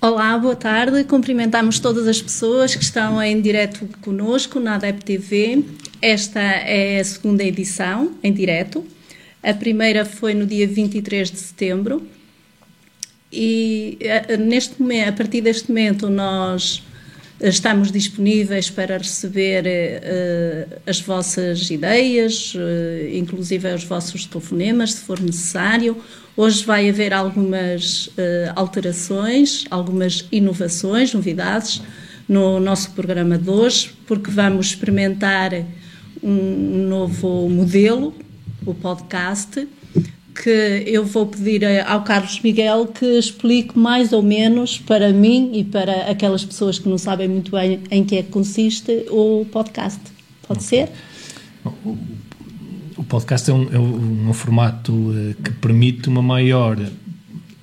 Olá, boa tarde. Cumprimentamos todas as pessoas que estão em direto conosco na ADEP TV. Esta é a segunda edição em direto. A primeira foi no dia 23 de setembro. E neste momento, a partir deste momento, nós Estamos disponíveis para receber uh, as vossas ideias, uh, inclusive os vossos telefonemas, se for necessário. Hoje vai haver algumas uh, alterações, algumas inovações, novidades no nosso programa de hoje, porque vamos experimentar um novo modelo, o podcast, que eu vou pedir ao Carlos Miguel que explique mais ou menos para mim e para aquelas pessoas que não sabem muito bem em que é que consiste o podcast. Pode okay. ser? O podcast é um, é um formato eh, que permite uma maior,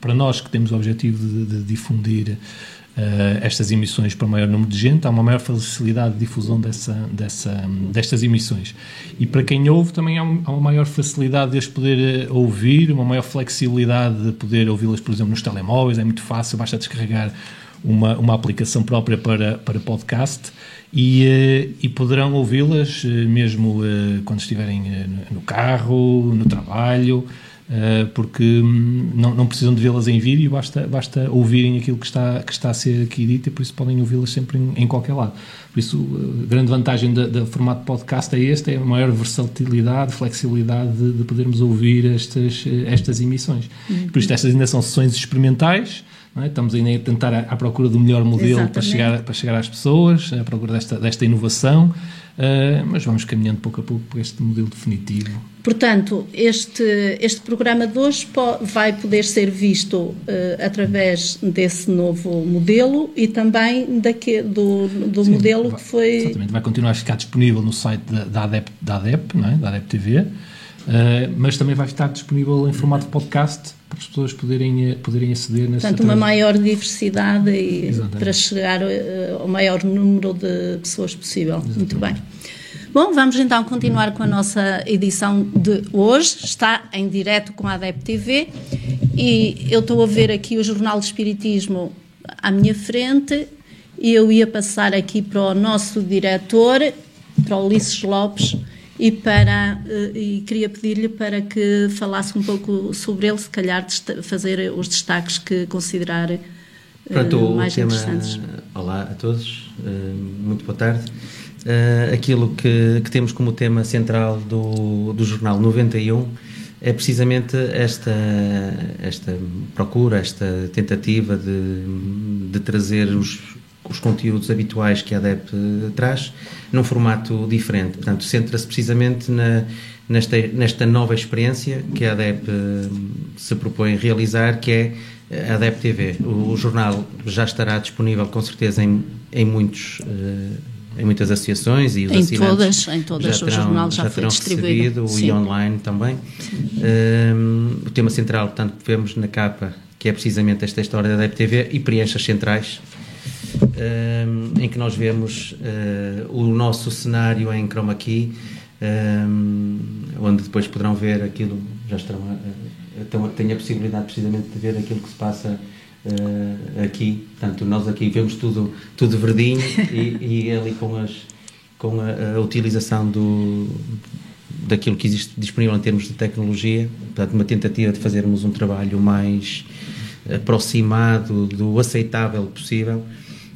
para nós que temos o objetivo de, de difundir estas emissões para o maior número de gente, há uma maior facilidade de difusão dessa, dessa, destas emissões. E para quem ouve também há, um, uma maior facilidade de as poder eh, ouvir, uma maior flexibilidade de poder ouvi-las, por exemplo, nos telemóveis, é muito fácil, basta descarregar uma, uma aplicação própria para, para podcast e, uh, e poderão ouvi-las mesmo quando estiverem no carro, no trabalho, porque hum, não, não, precisam de vê-las em vídeo, basta, basta ouvirem aquilo que está, que está a ser aqui dito e por isso podem ouvi-las sempre em, em, qualquer lado. Por isso, a grande vantagem do formato podcast é este, é a maior versatilidade, flexibilidade de, de podermos ouvir estas, estas emissões. Uhum. Por isso, estas ainda são sessões experimentais, é? Estamos ainda a tentar à, à procura do melhor modelo para chegar, para chegar às pessoas, à procura desta, desta inovação, uh, mas vamos caminhando pouco a pouco para este modelo definitivo. Portanto, este, este programa de hoje vai poder ser visto uh, através desse novo modelo e também daque, do, do Sim, modelo vai, que foi. Exatamente, vai continuar a ficar disponível no site da, da ADEP, da ADEP, não é? da ADEP TV. Uh, mas também vai estar disponível em formato de podcast para as pessoas poderem, eh, poderem aceder nessa Portanto, uma maior diversidade e para chegar ao maior número de pessoas possível. Exatamente. Muito bem. Bom, vamos então continuar com a nossa edição de hoje. Está em direto com a ADEP TV e eu estou a ver aqui o Jornal do Espiritismo à minha frente e eu ia passar aqui para o nosso diretor, para o Ulisses Lopes e, para, eh, e queria pedir-lhe para que falasse um pouco sobre ele, se calhar fazer os destaques que considerar eh, Pronto, mais tema, interessantes. Olá a todos, eh, muito boa tarde. Aquilo que, que temos como tema central do, do Jornal 91 é precisamente esta, esta procura, esta tentativa de, de trazer os, os conteúdos habituais que a ADEP traz num formato diferente. Portanto, centra-se precisamente na, nesta, nesta nova experiência que a ADEP uh, se propõe realizar, que é a ADEP TV. O, o, jornal já estará disponível com certeza em, em muitos. Uh, em muitas associações e os em todas, em todas já terão, o jornal já, já foi distribuído e online também. Um, o tema central, portanto, que vemos na capa, que é precisamente esta história da ADEP TV e preenche as centrais um, em que nós vemos uh, o nosso cenário em chroma key, um, onde depois poderão ver aquilo, já estarão, uh, têm a possibilidade precisamente de ver aquilo que se passa uh, aqui. Portanto, nós aqui vemos tudo, tudo verdinho e, e ali com, as, com a, a utilização do, daquilo que existe disponível em termos de tecnologia, portanto, uma tentativa de fazermos um trabalho mais aproximado do aceitável possível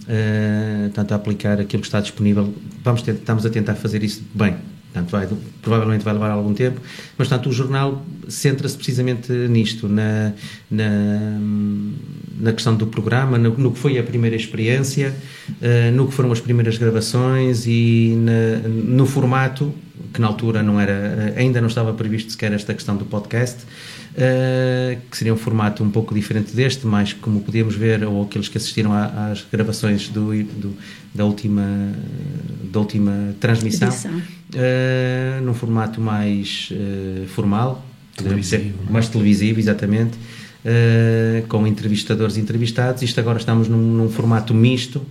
uh, tanto a aplicar aquilo que está disponível. Vamos ter, estamos a tentar fazer isso bem. Portanto, vai, provavelmente vai levar algum tempo, mas portanto, o jornal centra-se precisamente nisto, na, na, na, questão do programa, no, no, que foi a primeira experiência, uh, no que foram as primeiras gravações e na, no formato, que na altura não era, ainda não estava previsto sequer esta questão do podcast, uh, que seria um formato um pouco diferente deste, mas como podíamos ver, ou aqueles que assistiram às gravações do, do, da, última, da última transmissão, uh, num formato mais uh, formal, televisivo, dizer, é? mais televisivo, exatamente, com entrevistadores e entrevistados. Isto agora estamos num, num, formato misto,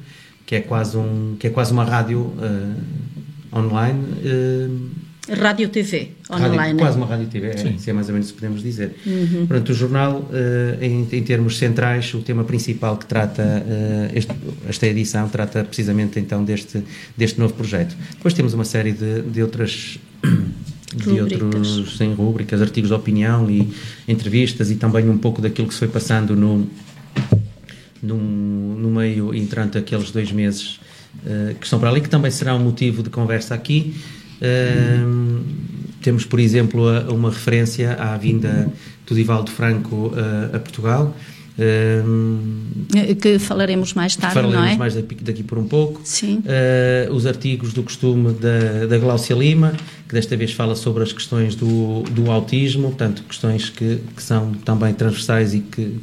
que é quase, um, que é quase uma rádio online Rádio TV, online. Rádio, quase uma rádio TV, é, isso é mais ou menos o que podemos dizer. Uhum. Portanto, o jornal, uh, em, em, termos centrais, o tema principal que trata uh, este, esta edição, trata precisamente então deste, deste novo projeto. Depois temos uma série de, de outras de outros em rubricas, artigos de opinião e entrevistas e também um pouco daquilo que se foi passando no, no, no meio entrante aqueles dois meses uh, que estão para ali, que também será um motivo de conversa aqui. Uh, temos, por exemplo, a, uma referência à vinda do Divaldo Franco uh, a Portugal. Uh, que falaremos mais tarde, falaremos não é? mais daqui, daqui, por um pouco. Sim. Uh, os artigos do costume da, da Glaucia Lima, que desta vez fala sobre as questões do, do autismo, portanto, questões que, que são também transversais e que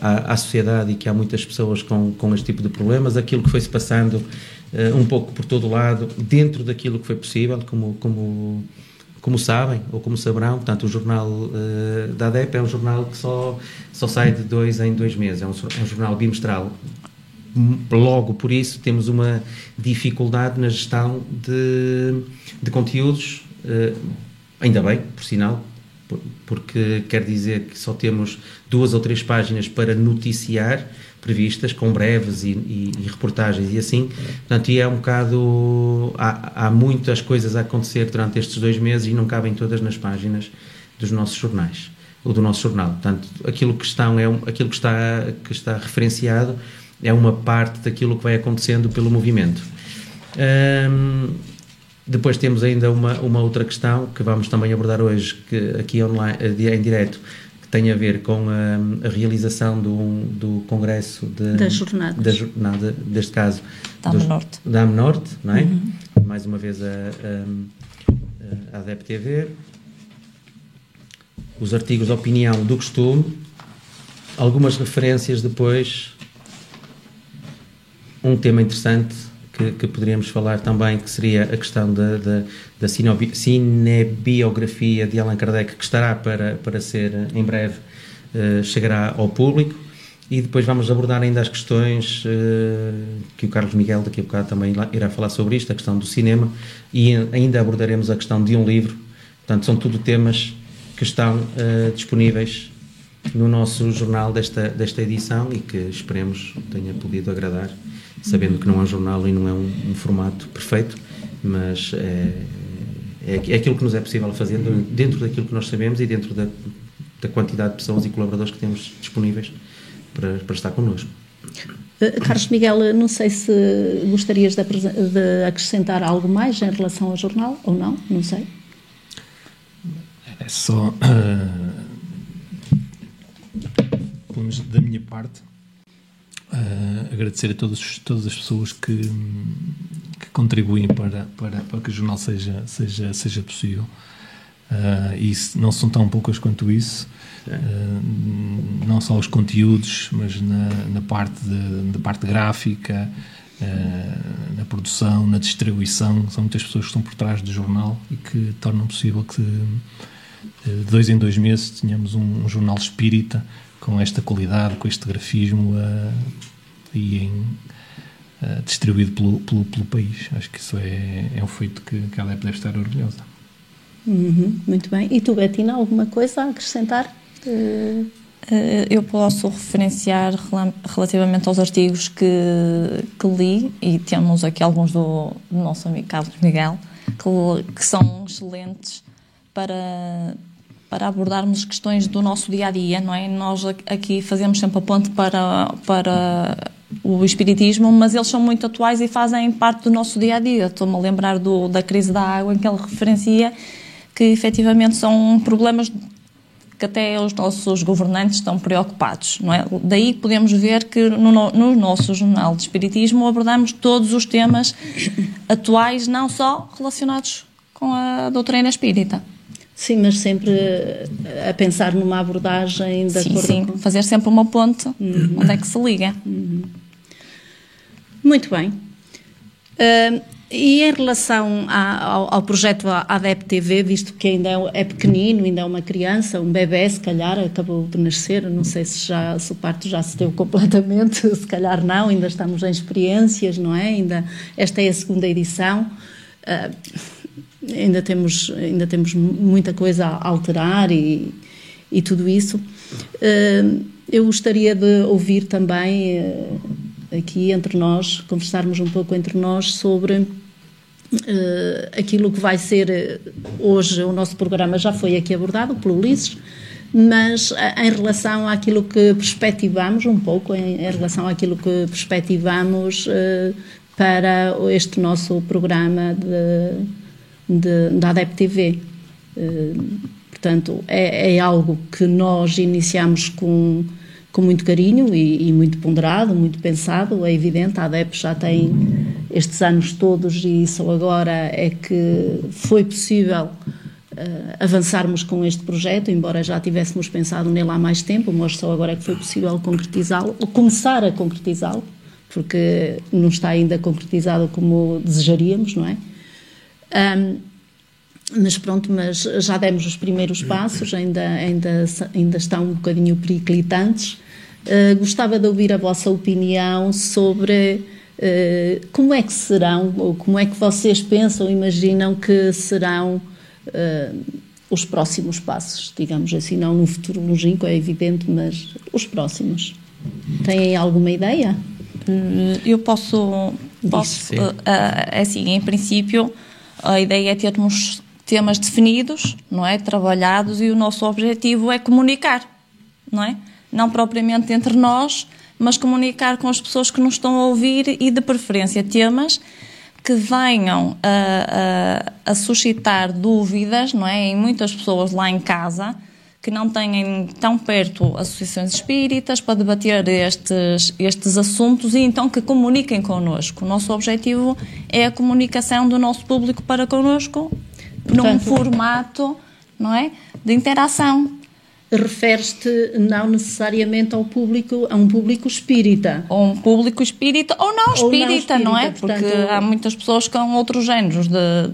à, à sociedade e que há muitas pessoas com, com este tipo de problemas. Aquilo que foi-se passando uh, um pouco por todo lado, dentro daquilo que foi possível, como, como, como sabem ou como saberão, portanto, o jornal uh, da ADEP é um jornal que só, só sai de dois em dois meses, é um, é um jornal bimestral. Logo por isso temos uma dificuldade na gestão de, de conteúdos, uh, ainda bem, por sinal, porque quer dizer que só temos duas ou três páginas para noticiar previstas, com breves e, e, e, reportagens e assim. Portanto, e é um bocado. Há, há muitas coisas a acontecer durante estes dois meses e não cabem todas nas páginas dos nossos jornais, ou do nosso jornal. Portanto, aquilo que, estão é aquilo que, está, que está referenciado é uma parte daquilo que vai acontecendo pelo movimento. Um, depois temos ainda uma, uma outra questão que vamos também abordar hoje, que aqui online, em direto, que tem a ver com a, a realização do, do congresso de, da jornada, da jornada deste caso da AM Norte, da Norte, não é? Uhum. Mais uma vez a, a, a ADEP TV, os artigos de opinião do costume, algumas referências depois, um tema interessante que, que, poderíamos falar também, que seria a questão da, da, da cinebiografia de Allan Kardec, que estará para, para ser, em breve, uh, chegará ao público. E depois vamos abordar ainda as questões uh, que o Carlos Miguel daqui a bocado também irá falar sobre isto, a questão do cinema, e ainda abordaremos a questão de um livro. Portanto, são tudo temas que estão uh, disponíveis no nosso jornal desta, desta edição e que esperemos tenha podido agradar sabendo que não é um jornal e não é um, um formato perfeito, mas é, é, é, aquilo que nos é possível fazer dentro daquilo que nós sabemos e dentro da, da quantidade de pessoas e colaboradores que temos disponíveis para, para estar connosco. Eh, Carlos Miguel, não sei se gostarias de, de, acrescentar algo mais em relação ao jornal ou não, não sei. É só, uh, da minha parte, Uh, agradecer a todos, todas as pessoas que, que contribuem para, para, para que o jornal seja, seja, seja possível. Uh, e não são tão poucas quanto isso, uh, não só os conteúdos, mas na, na parte, de, na parte gráfica, uh, na produção, na distribuição. São muitas pessoas que estão por trás do jornal e que tornam possível que de dois em dois meses tenhamos um, um jornal espírita com esta qualidade, com este grafismo uh, e em, uh, distribuído pelo, pelo, pelo, país. Acho que isso é, é um feito que, que a Alep deve estar orgulhosa. Uhum, muito bem. E tu, Betina, alguma coisa a acrescentar? Uh, eu posso referenciar relativamente aos artigos que, que li, e temos aqui alguns do, do nosso amigo Carlos Miguel, que, que são excelentes para para abordarmos questões do nosso dia a dia, não é? Nós aqui fazemos sempre a ponte para, para o espiritismo, mas eles são muito atuais e fazem parte do nosso dia a dia. Estou-me a lembrar do, da crise da água em que ele referencia que efetivamente são problemas que até os nossos governantes estão preocupados, não é? Daí podemos ver que no, no nosso jornal de espiritismo abordamos todos os temas atuais, não só relacionados com a doutrina espírita. Sim, mas sempre a pensar numa abordagem da sim, sim. Com... fazer sempre uma ponte uhum. onde é que se liga. Uhum. Muito bem. Uh, e em relação a, ao, ao, projeto ADEP TV, visto que ainda é, é, pequenino, ainda é uma criança, um bebê, se calhar, acabou de nascer, não sei se, já, se o parto já se deu completamente, se calhar não, ainda estamos em experiências, não é? Ainda, esta é a segunda edição. Uh, ainda temos, ainda temos muita coisa a alterar e, e tudo isso. Uh, eu gostaria de ouvir também uh, aqui entre nós, conversarmos um pouco entre nós sobre Uh, aquilo que vai ser eh, hoje o nosso programa já foi aqui abordado pelo Ulisses, mas em relação àquilo que perspectivamos um pouco, em, em relação àquilo que perspectivamos para este nosso programa de, de, da ADEP TV. Uh, portanto, é, é, algo que nós iniciamos com, com muito carinho e, e muito ponderado, muito pensado, é evidente, a ADEP já tem estes anos todos e só agora é que foi possível uh, avançarmos com este projeto, embora já tivéssemos pensado nele há mais tempo, mas só agora é que foi possível concretizá-lo, ou começar a concretizá-lo, porque não está ainda concretizado como desejaríamos, não é? Um, mas pronto, mas já demos os primeiros passos, ainda, ainda, ainda estão um bocadinho periclitantes. Uh, gostava de ouvir a vossa opinião sobre eh, como é que serão, ou como é que vocês pensam, imaginam que serão uh, os próximos passos, digamos assim, não no futuro longínquo, é evidente, mas os próximos? Têm alguma ideia? Eh, eu posso, posso uh, é assim, em princípio, a ideia é termos temas definidos, não é, trabalhados e o nosso objetivo é comunicar, não é, não propriamente entre nós, mas comunicar com as pessoas que nos estão a ouvir e, de preferência, temas que venham a, a, a suscitar dúvidas, não é? Em muitas pessoas lá em casa que não têm tão perto associações espíritas para debater estes, estes assuntos e então que comuniquem connosco. O nosso objetivo é a comunicação do nosso público para connosco Portanto, num formato não é, de interação refere-te não necessariamente ao público, a um público espírita. Ou um público espírita ou não espírita, ou não, espírita, não é? Portanto, Porque há muitas pessoas com outros géneros de,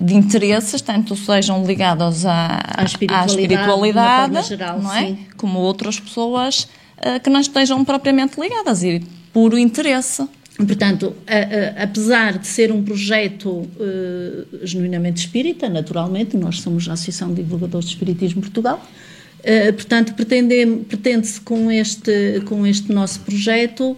de interesses, tanto sejam ligados à, à espiritualidade, à espiritualidade geral, não é? Sim. Como outras pessoas uh, que não estejam propriamente ligadas e puro interesse. Portanto, a, a, apesar de ser um projeto uh, genuinamente espírita, naturalmente, nós somos a Associação de Divulgadores de Espiritismo Portugal, uh, portanto, pretende-se com este, com este nosso projeto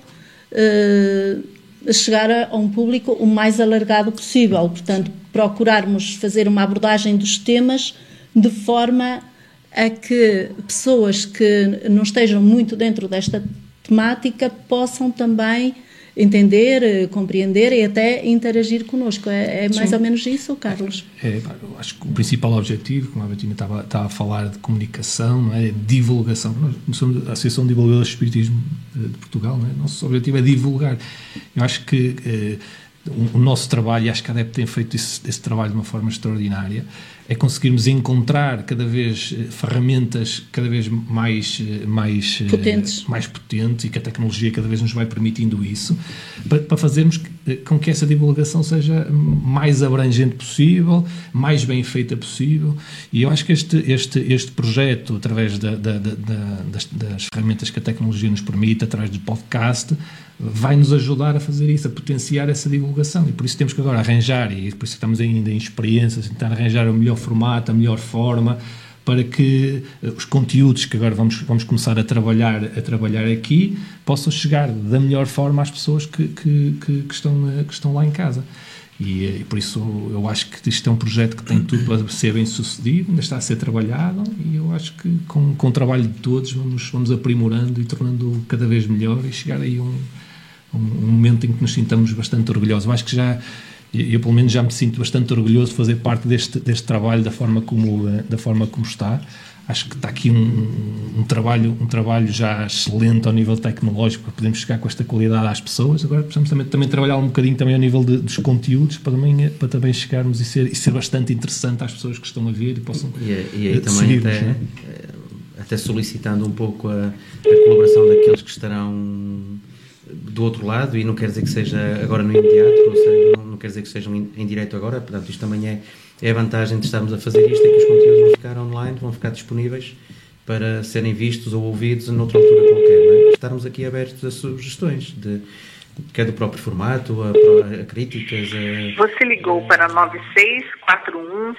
chegar a, a, um público o mais alargado possível, portanto, procurarmos fazer uma abordagem dos temas de forma a que pessoas que não estejam muito dentro desta temática possam também entender, eh, compreender e até interagir connosco. É, é mais Sim. ou menos isso, Carlos? É, acho que o principal objetivo, como a Betina estava, estava a falar de comunicação, não é? divulgação. Nós somos a Associação de Divulgadores de Espiritismo de Portugal, não é? nosso objetivo é divulgar. Eu acho que eh, o, nosso trabalho, e acho que a ADEP tem feito esse, esse trabalho de uma forma extraordinária, é conseguirmos encontrar cada vez eh, ferramentas cada vez mais, eh, mais, eh, potentes. mais potentes e que a tecnologia cada vez nos vai permitindo isso, para, para fazermos com que essa divulgação seja mais abrangente possível, mais bem feita possível. E eu acho que este, este, este projeto, através da, da, da, das, das ferramentas que a tecnologia nos permite, através do podcast, vai nos ajudar a fazer isso, a potenciar essa divulgação. E por isso temos que agora arranjar, e por isso estamos ainda em experiências, tentar arranjar o melhor formato, a melhor forma para que eh, os conteúdos que agora vamos, vamos começar a trabalhar, a trabalhar aqui possam chegar da melhor forma às pessoas que, que, que, que estão, eh, que estão lá em casa. E, eh, e, por isso eu acho que isto é um projeto que tem tudo para ser bem sucedido, ainda está a ser trabalhado e eu acho que com, com o trabalho de todos vamos, vamos aprimorando e tornando cada vez melhor e chegar aí a um, um, momento em que nos sintamos bastante orgulhosos. Eu acho que já eu pelo menos já me sinto bastante orgulhoso de fazer parte deste, deste trabalho da forma como eh, da forma como está acho que está aqui um, um, trabalho um trabalho já excelente ao nível tecnológico para podermos chegar com esta qualidade às pessoas agora precisamos também, também trabalhar um bocadinho também ao nível de, dos conteúdos para também, para também chegarmos e ser, e ser bastante interessante às pessoas que estão a ver e possam e, e aí também até, é? até solicitando um pouco a, a colaboração daqueles que estarão do outro lado, e não quer dizer que seja agora no imediato, ou seja, não, não quer dizer que sejam em, direto agora, portanto, isto também é, é a vantagem de estarmos a fazer isto, é que os conteúdos vão ficar online, vão ficar disponíveis para serem vistos ou ouvidos noutra altura qualquer, não é? estarmos aqui abertos a sugestões, de, quer do próprio formato, a, a críticas. A... Você ligou para 9641.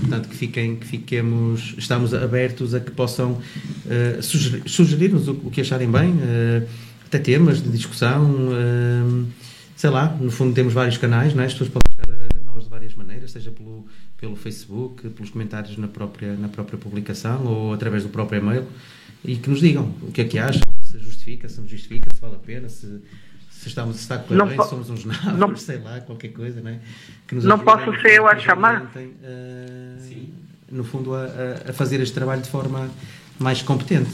Portanto, que, fiquem, que fiquemos, estamos abertos a que possam uh, sugerir, sugerir-nos o, o, que acharem bem, uh, até temas de discussão, uh, sei lá, no fundo temos vários canais, não é? as pessoas podem chegar a nós de várias maneiras, seja pelo, pelo Facebook, pelos comentários na própria, na própria publicação ou através do próprio e-mail e que nos digam o que é que acham, se justifica, se não justifica, se vale a pena, se, se estamos se está a correr bem, somos uns nabos, não, sei lá, qualquer coisa, não é? Que nos não posso ser eu a chamar? Uh, no fundo, a, a, fazer este trabalho de forma mais competente.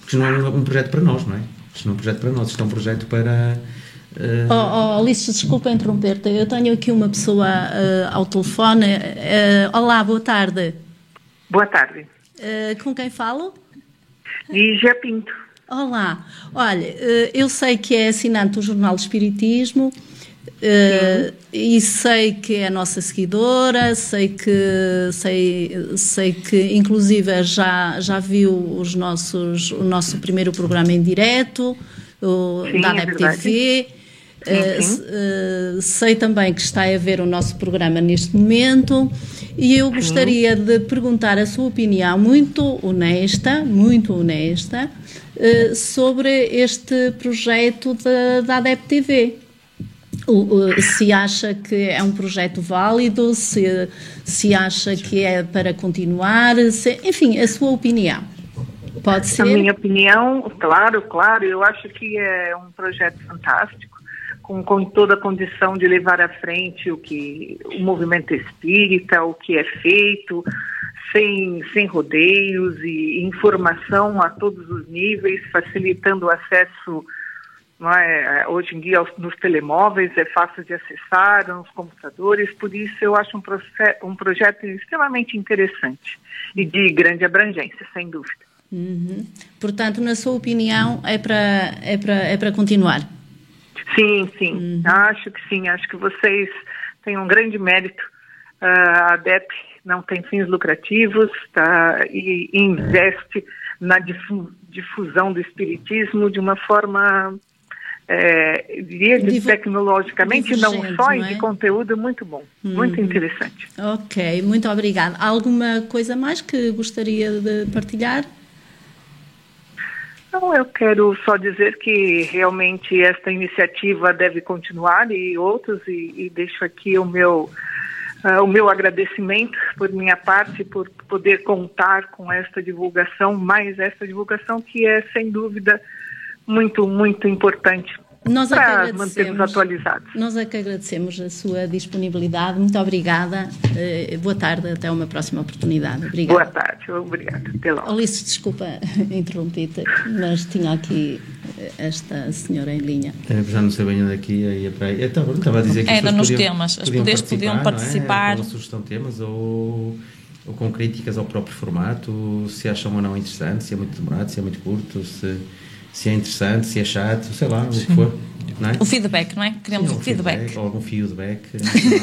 Porque não é um projeto para nós, não é? Isto não é um projeto para nós, isto é um projeto para. Uh... Oh, oh, Alice, desculpa interromper-te. Eu tenho aqui uma pessoa uh, ao telefone. Uh, olá, boa tarde. Boa tarde. com quem falo? Lígia Pinto. Olá, olha, eu sei que é assinante do Jornal do Espiritismo uh, e sei que é a nossa seguidora, sei que sei, sei que inclusive já, já viu os nossos, o nosso primeiro programa em direto, o, sim, da ADEP é TV. Uh, uh, sei também que está a ver o nosso programa neste momento e eu gostaria de perguntar a sua opinião muito honesta, muito honesta, uh, sobre este projeto da, da ADEP TV. Se acha que é um projeto válido, se, se acha que é para continuar, se, enfim, a sua opinião. Pode ser? A minha opinião, claro, claro, eu acho que é um projeto fantástico com, com toda a condição de levar à frente o que o movimento espírita, o que é feito, sem, sem rodeios e informação a todos os níveis, facilitando o acesso. É, hoje em dia nos telemóveis é fácil de acessar, nos computadores, por isso eu acho um, um projeto extremamente interessante e de grande abrangência, sem dúvida. Uhum. Portanto, na sua opinião, é para é é continuar? Sim, sim. Uhum. Acho que sim. Acho que vocês têm um grande mérito. Uh, a ADEP não tem fins lucrativos tá, e, e investe na difu difusão do espiritismo de uma forma é, de tecnologicamente, não só, não é? e de conteúdo muito bom, uhum. muito interessante. Ok, muito obrigada. Alguma coisa mais que gostaria de partilhar? Não, eu quero só dizer que realmente esta iniciativa deve continuar e outros, e, e deixo aqui o meu, uh, o meu agradecimento por minha parte, por poder contar com esta divulgação, mais esta divulgação que é, sem dúvida, muito, muito importante nós é para mantermos atualizados. Nós é que agradecemos a sua disponibilidade. Muito obrigada. Uh, boa tarde, até uma próxima oportunidade. Obrigada. Boa tarde, obrigada. Até logo. Alice, desculpa interromper-te, mas tinha aqui eh, esta senhora em linha. É, já não sei bem onde é que ia, ia para aí. Estava, estava a dizer que Era nos podiam, temas, as podiam participar, podiam participar. É? Com sugestão de temas ou, ou com críticas ao próprio formato, se acham ou não interessante, se é muito demorado, se é muito curto, se se é interessante, se é chato, sei lá, Sim. o que for. É? O feedback, não é? Queremos Sim, o feedback. feedback. Algum feedback,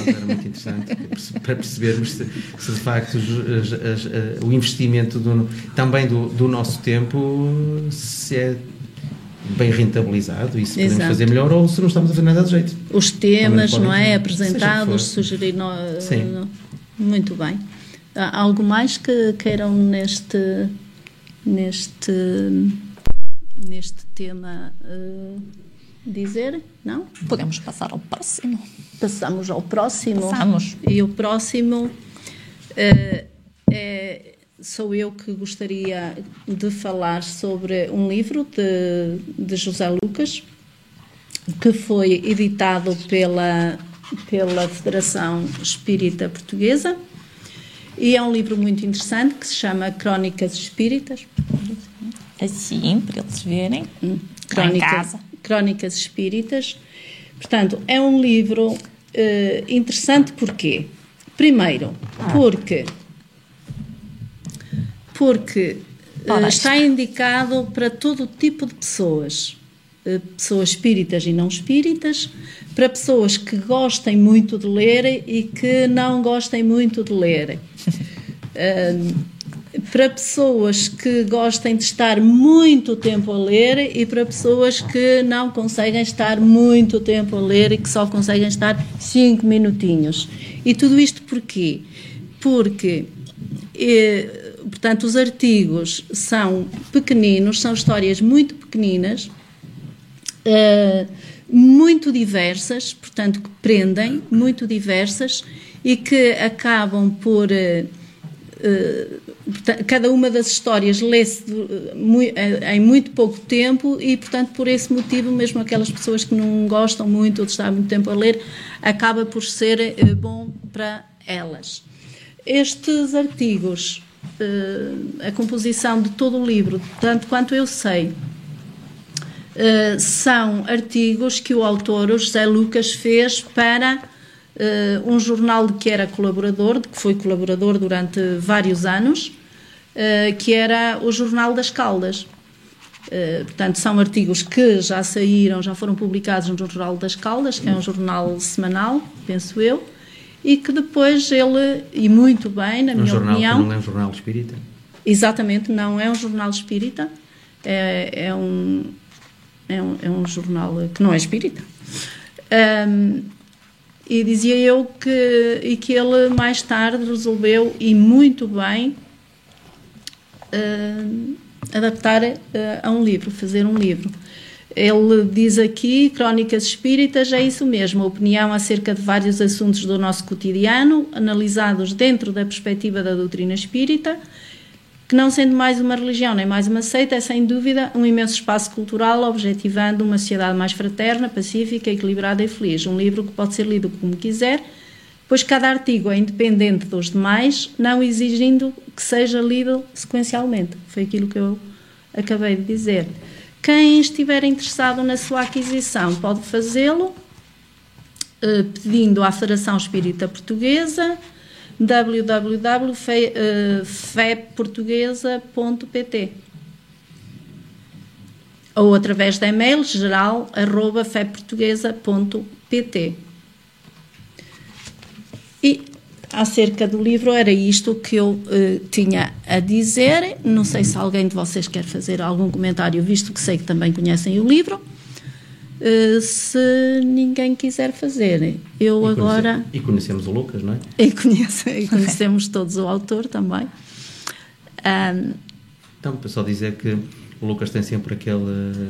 era muito interessante para percebermos se, se de facto as, as, as, o investimento do, também do, do, nosso tempo se é bem rentabilizado e se podemos Exato. fazer melhor ou se não estamos a fazer nada de jeito. Os temas, não é? Apresentados, sugerir. No, Sim. muito bem. Há algo mais que queiram neste. neste neste tema uh, dizer? Não? Podemos passar ao próximo. Passamos ao próximo. Passamos. E o próximo uh, é, sou eu que gostaria de falar sobre um livro de, de José Lucas, que foi editado pela, pela Federação Espírita Portuguesa. E é um livro muito interessante que se chama Crónicas Espíritas assim, para eles verem. Hum. Crónica, Crónicas Espíritas. Portanto, é um livro uh, interessante porquê? Primeiro, porque, porque uh, está indicado para todo tipo de pessoas. Uh, pessoas espíritas e não espíritas, para pessoas que gostem muito de ler e que não gostem muito de ler. para pessoas que gostem de estar muito tempo a ler e para pessoas que não conseguem estar muito tempo a ler e que só conseguem estar cinco minutinhos. E tudo isto porquê? Porque, eh, portanto, os artigos são pequeninos, são histórias muito pequeninas, eh, muito diversas, portanto, que prendem, muito diversas e que acabam por. Eh, cada uma das histórias lê-se eh, em muito pouco tempo e, portanto, por esse motivo, mesmo aquelas pessoas que não gostam muito ou de estar muito tempo a ler, acaba por ser bom para elas. Estes artigos, a composição de todo o livro, tanto quanto eu sei, são artigos que o autor, José Lucas, fez para uh, um jornal de que era colaborador, de que foi colaborador durante vários anos, uh, que era o Jornal das Caldas. Uh, portanto, são artigos que já saíram, já foram publicados no Jornal das Caldas, que é um jornal semanal, penso eu, e que depois ele, e muito bem, na um minha jornal opinião. Que não é um jornal espírita? Exatamente, não é um jornal espírita, é, é um, é, um, é um jornal que não é espírita. Um, e dizia eu que, e que ele mais tarde resolveu, e muito bem, uh, adaptar uh, a um livro, fazer um livro. Ele diz aqui, Crónicas Espíritas, é isso mesmo, opinião acerca de vários assuntos do nosso cotidiano, analisados dentro da perspectiva da doutrina espírita, que não sendo mais uma religião nem mais uma seita, é sem dúvida um imenso espaço cultural objetivando uma sociedade mais fraterna, pacífica, equilibrada e feliz. Um livro que pode ser lido como quiser, pois cada artigo é independente dos demais, não exigindo que seja lido sequencialmente. Foi aquilo que eu acabei de dizer. Quem estiver interessado na sua aquisição pode fazê-lo eh, pedindo à Federação Espírita Portuguesa www.feportuguesa.pt ou através da e-mail geral arroba feportuguesa.pt e acerca do livro era isto que eu uh, tinha a dizer. Não sei se alguém de vocês quer fazer algum comentário visto que sei que também conhecem o livro Uh, se ninguém quiser fazer. Eu e agora. Conhece, e conhecemos o Lucas, não é? E, conhece, e conhecemos todos o autor também. Um, então, para só dizer que o Lucas tem sempre aquele.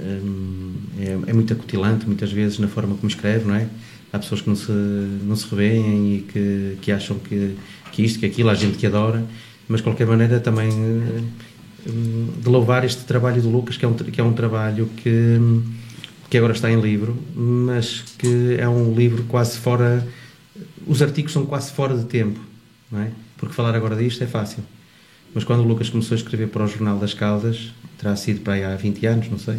Um, é, é, muito acutilante, muitas vezes, na forma como escreve, não é? Há pessoas que não se, não se revêem e que, que acham que, que isto, que aquilo, há gente que adora, mas de qualquer maneira também de louvar este trabalho do Lucas, que é um, que é um trabalho que, que agora está em livro, mas que é um livro quase fora. Os artigos são quase fora de tempo, não é? Porque falar agora disto é fácil. Mas quando o Lucas começou a escrever para o Jornal das Caldas, terá sido para aí há 20 anos, não sei,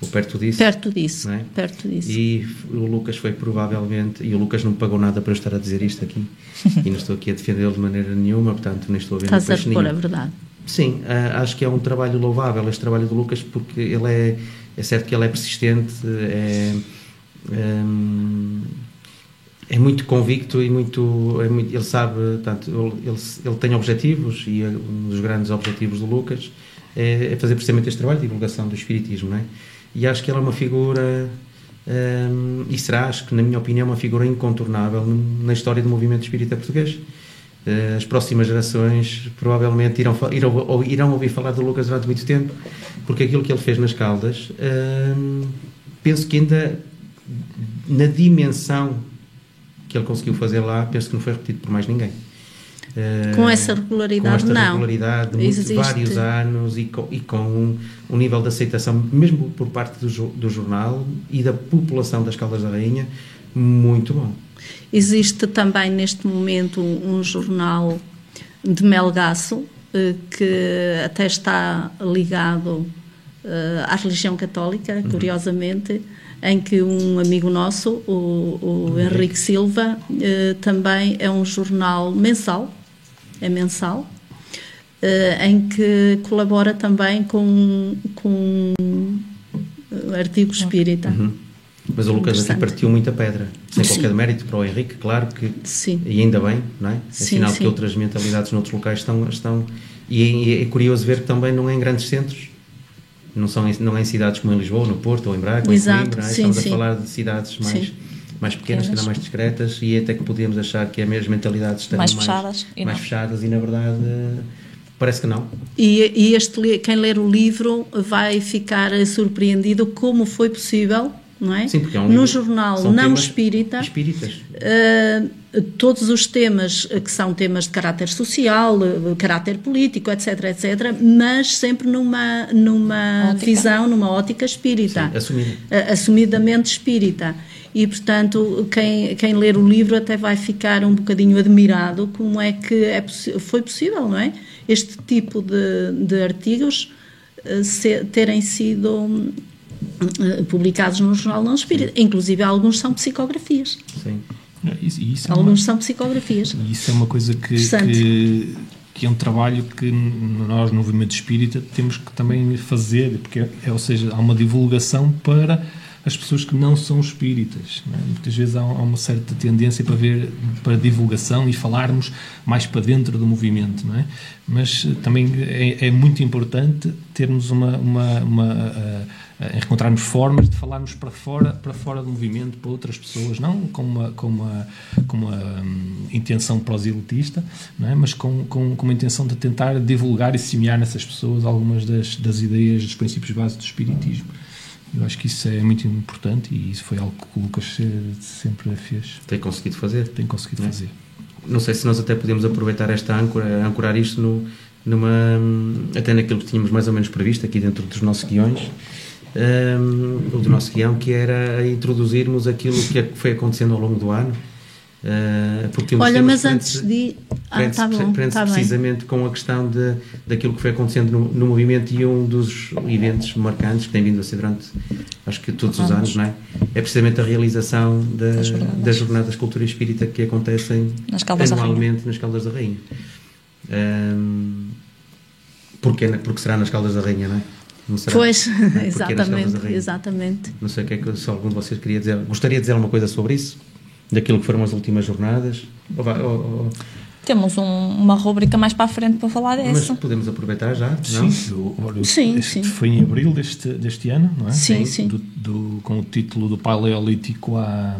ou perto disso. Perto disso, é? perto disso. E o Lucas foi provavelmente, e o Lucas não me pagou nada para eu estar a dizer isto aqui, e não estou aqui a defendê-lo de maneira nenhuma, portanto nem estou a ver Estás a a verdade. Sim, acho que é um trabalho louvável este trabalho do Lucas porque ele é, é certo que ele é persistente, é, é, é muito convicto e muito, é muito, ele sabe, tanto ele, ele tem objetivos e um dos grandes objetivos do Lucas é, é, fazer precisamente este trabalho de divulgação do espiritismo, não é? E acho que ele é uma figura um, e será, acho que na minha opinião, uma figura incontornável na história do movimento espírita português eh, as próximas gerações provavelmente irão, irão, irão ouvir falar do Lucas durante muito tempo, porque aquilo que ele fez nas Caldas, hum, penso que ainda na dimensão que ele conseguiu fazer lá, penso que não foi repetido por mais ninguém. Eh, com essa regularidade, com esta não. regularidade de vários anos e com, e com um, um, nível de aceitação, mesmo por parte do, do jornal e da população das Caldas da Rainha, muito bom. Existe também neste momento um jornal de Melgaço eh, que até está ligado eh, à religião católica, uhum. curiosamente, em que um amigo nosso, o, o Henrique Silva, eh, também é um jornal mensal, é mensal, em que colabora também com, com artigo espírita. Uhum. Mas o Lucas aqui partiu muita pedra, sem Sim. qualquer mérito para o Henrique, claro que. Sim. E ainda bem, não é? É Sim, sinal sim. que outras mentalidades noutros locais estão. estão e, e é curioso ver que também não é em grandes centros, não, são em, não é em cidades como em Lisboa, no Porto ou em Braga ou em Coimbra, é? sim, estamos sim. a falar de cidades mais, Sim. mais pequenas, Pequenas. mais discretas e até que podíamos achar que é mesmo mentalidades estão Mais fechadas, e mais fechadas e na verdade parece que não. E, e este, quem ler o livro vai ficar surpreendido como foi possível, não é? Sim, porque é um no livro- jornal são Não Espírita, Espíritas. Uh, todos os temas uh, que são temas de caráter social, uh, caráter político, etc, etc, mas sempre numa, numa Ótica. visão, numa ótica espírita, Sim, assumida. Uh, assumidamente espírita. E, portanto, quem, quem ler o livro até vai ficar um bocadinho admirado como é que é foi possível, não é? Este tipo de, de artigos uh, se- terem sido publicados no Jornal Não Espírita. Inclusive, alguns são psicografias. Sim. Isso, isso é uma- Alguns são psicografias. E isso é uma coisa que, que, que é um trabalho que nós, no movimento espírita, temos que também fazer, porque, é, ou seja, há uma divulgação para as pessoas que não são espíritas. não é? Muitas vezes há, uma certa tendência para ver para divulgação e falarmos mais para dentro do movimento, não é? Mas eh, também é, é muito importante termos uma, uma, uma ah, encontrarmos formas de falarmos para fora, para fora do movimento, para outras pessoas, não com uma, com uma, com uma hum, intenção proselitista, é? mas com, com, com uma intenção de tentar divulgar e semear nessas pessoas algumas das, das ideias, dos princípios básicos do Espiritismo. Eu acho que isso é muito importante e isso foi algo que o Lucas eh, sempre fez, Tem conseguido fazer. tem conseguido fazer. não sei se nós até podemos aproveitar esta âncora, ancorar isto no, numa, até naquilo que tínhamos mais ou menos previsto aqui dentro dos nossos guiões, um, do nosso guião, que era introduzirmos aquilo que é- foi acontecendo ao longo do ano. Uh, Olha, mas antes de. Ah, tá bom, tá bem. precisamente com a questão de, daquilo que foi acontecendo no, no movimento e um dos eventos marcantes que tem vindo a ser durante, acho que todos os Anos. não é? É precisamente a realização da- Das jornadas. das jornadas de cultura espírita que acontecem Nas anualmente nas Caldas da Rainha. Ahm, porque, porque será nas Caldas da Rainha, não é? Não será? Pois, é? Exatamente, exatamente. Não sei o que é que se algum de vocês queria dizer. Gostaria de dizer alguma coisa sobre isso? Daquilo que foram as últimas jornadas? Ou vai- ou- ou- Temos um- uma rubrica mais para a frente para falar mas dessa. podemos aproveitar já? Não? Sim, Sim, este sim. foi em abril deste, deste ano, não é? Sim, sim. Do, do- com o título do Paleolítico à,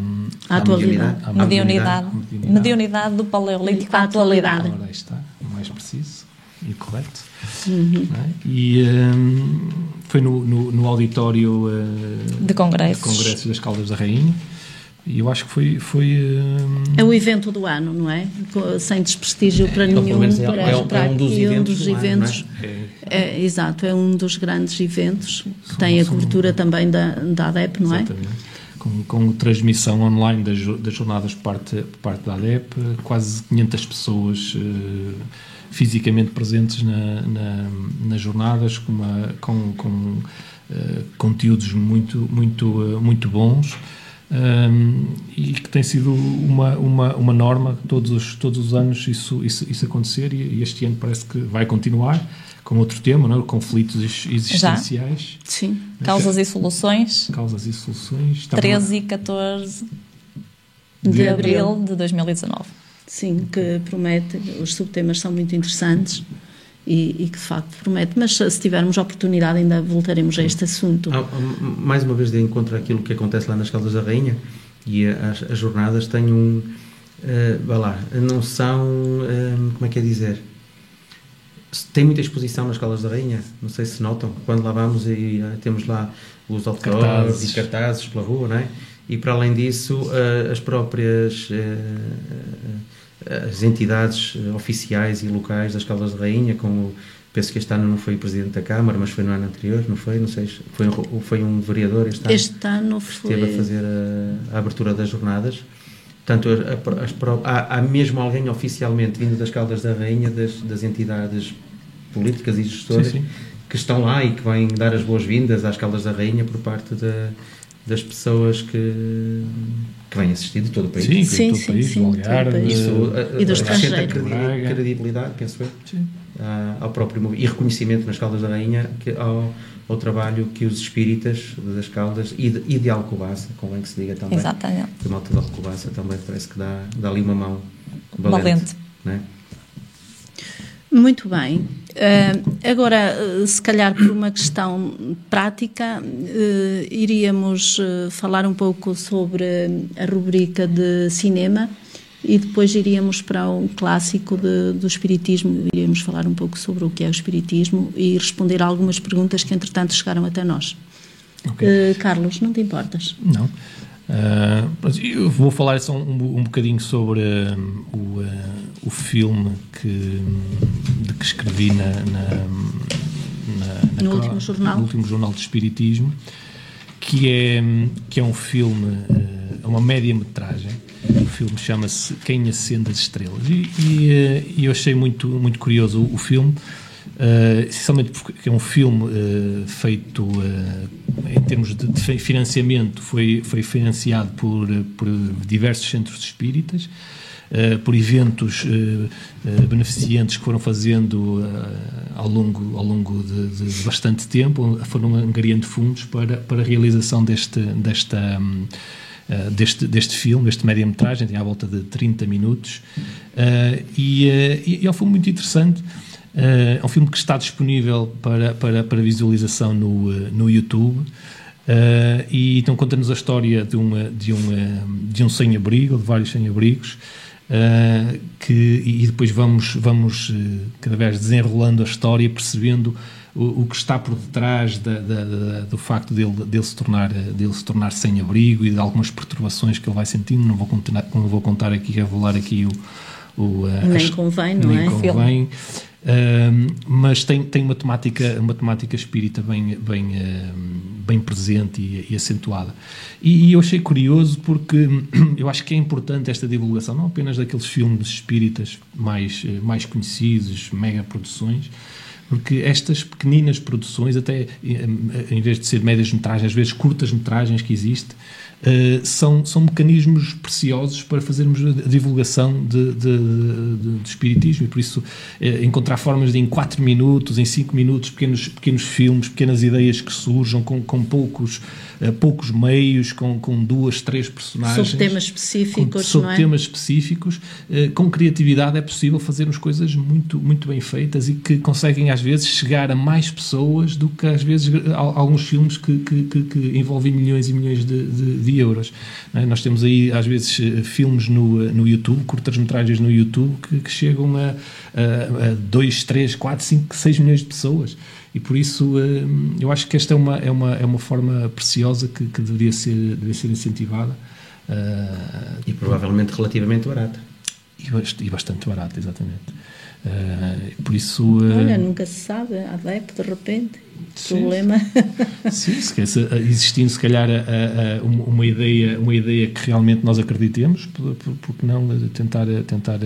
À atualidade. à Mediunidade. Mediunidade. Mediunidade do Paleolítico à atualidade. atualidade. Ora, aí está, mais preciso e correto. Uhum. É? E hum, foi no, no, no auditório eh, De congressos. de congressos das Caldas da Rainha. E eu acho que foi. foi hum, É o evento do ano, não é? Sem desprestígio para Ou pelo nenhum. menos é- para, é um- para é um dos eventos do ano, eventos. não é- É, exato, é um dos grandes eventos. Tem a são- cobertura também da, da ADEP, não é? Exatamente. Com, com transmissão online das, das jornadas por parte, parte da ADEP, quase 500 pessoas eh, fisicamente presentes na, na- nas jornadas, com, uma- com, com, eh, conteúdos muito, muito, eh, muito bons. um, e que tem sido uma, uma, uma norma todos os, todos os anos isso, isso, isso acontecer e, e este ano parece que vai continuar com outro tema, não é? conflitos ex- existenciais, Sim. Causas e soluções. causas e soluções. Estava- 13 e 14 de, De abril abril. de 2019. Sim, que promete, os subtemas são muito interessantes e, e que de facto promete. Mas se tivermos a oportunidade, ainda voltaremos a este assunto. Ah, ah, mais uma vez de encontro àquilo que acontece lá nas Caldas da Rainha e as, as jornadas têm um eh, vá lá, não são eh, como é que é dizer tem muita exposição nas Caldas da Rainha não sei se notam, quando lá vamos e eh, temos lá os Cartazes. e cartazes pela rua, não é? e para além disso eh, as próprias as entidades eh, oficiais e locais das Caldas da Rainha com o penso que este ano não foi o Presidente da Câmara mas foi no ano anterior, não foi? não sei, se- foi, um- foi um vereador este ano Este ano que esteve a foi. fazer a, a abertura das jornadas. Portanto, as há, há mesmo alguém oficialmente vindo das Caldas da Rainha, das, das entidades políticas e gestoras, Sim, sim. que estão lá e que vêm dar as boas-vindas às Caldas da Rainha por parte da- das pessoas que, que vêm assistir de todo o país. Sim, Sim, todo sim, o país, sim, Algarve, país. Isso E do a- acrescenta estrangeiro. credi- Braga. credibilidade, penso eu, Sim. à- ao próprio e reconhecimento nas Caldas da Rainha que, ao, ao trabalho que os espíritas das Caldas e de, e de Alcobaça, convém que se diga também. Exatamente. Que a malta de Alcobaça também parece que dá, dá ali uma mão valente. valente. Não é? Muito bem. Uh, agora, uh, se calhar por uma questão prática, uh, iríamos falar um pouco sobre a rubrica de cinema e depois iríamos para um clássico de, do Espiritismo, iríamos falar um pouco sobre o que é o Espiritismo e responder a algumas perguntas que, entretanto, chegaram até nós. Okay. Carlos, não te importas? Não. Uh, eu vou falar só um, um bocadinho sobre uh, o, uh, o filme que, de que escrevi na, na, na, no, último jornal. no último jornal de Espiritismo, que é, que é um filme, é uma média-metragem. O filme chama-se Quem Acende as Estrelas. E, e, e, eu achei muito, muito curioso o, o filme Uh, essencialmente porque é um filme uh, feito uh, em termos de, de, financiamento, foi, foi financiado por, por diversos centros espíritas, por eventos beneficentes que foram fazendo ao longo, ao longo de, de, bastante tempo, foram angariando fundos para, para a realização deste, desta. Um, Uh, deste, deste filme, deste média-metragem, tem à volta de 30 minutos, e, e, é um filme muito interessante é um filme que está disponível para, para, para visualização no, no YouTube. E então conta-nos a história de, uma, de, uma, de um sem-abrigo, de vários sem-abrigos, uh, que, e depois vamos, vamos cada vez desenrolando a história, percebendo o, o que está por detrás da, da, da, do facto dele, dele, se tornar, dele se tornar sem-abrigo e de algumas perturbações que ele vai sentindo. Não vou contar, não vou contar aqui, revelar aqui o. o nem convém, não nem é? convém mas tem, tem uma, temática, uma temática espírita bem, bem, bem presente e, e acentuada. E, e, eu achei curioso porque eu acho que é importante esta divulgação, não apenas daqueles filmes espíritas mais, eh, mais conhecidos, mega produções, porque estas pequeninas produções, até em vez de ser médias metragens, às vezes curtas metragens que existem, uh, são, são mecanismos preciosos para fazermos a divulgação de, de, de, de espiritismo e por isso uh, encontrar formas de em 4 minutos, em 5 minutos, pequenos, pequenos filmes, pequenas ideias que surjam com, com poucos, poucos meios, com, com duas, três personagens. Sobre temas específicos, sobre não é? temas específicos, com criatividade é possível fazermos coisas muito, muito bem feitas e que conseguem às vezes chegar a mais pessoas do que às vezes alguns filmes que, que, que, que envolvem milhões e milhões de, de de euros. É? Nós temos aí, às vezes, eh, filmes no, eh, no YouTube, curtas-metragens no YouTube, que, que chegam a, a, 2, 3, 4, 5, 6 milhões de pessoas. E por isso eh, eu acho que esta é uma, é uma, é uma forma preciosa que, que deveria, ser, deveria ser incentivada. E provavelmente relativamente barata. E bastante barata, exatamente. Uh, por isso. Uh, Olha, nunca se sabe, adepto de repente. Sim. Problema. Sim, se, existindo se calhar a, a, a, uma, ideia, uma ideia que realmente nós acreditemos, por, por, porque não tentar, tentar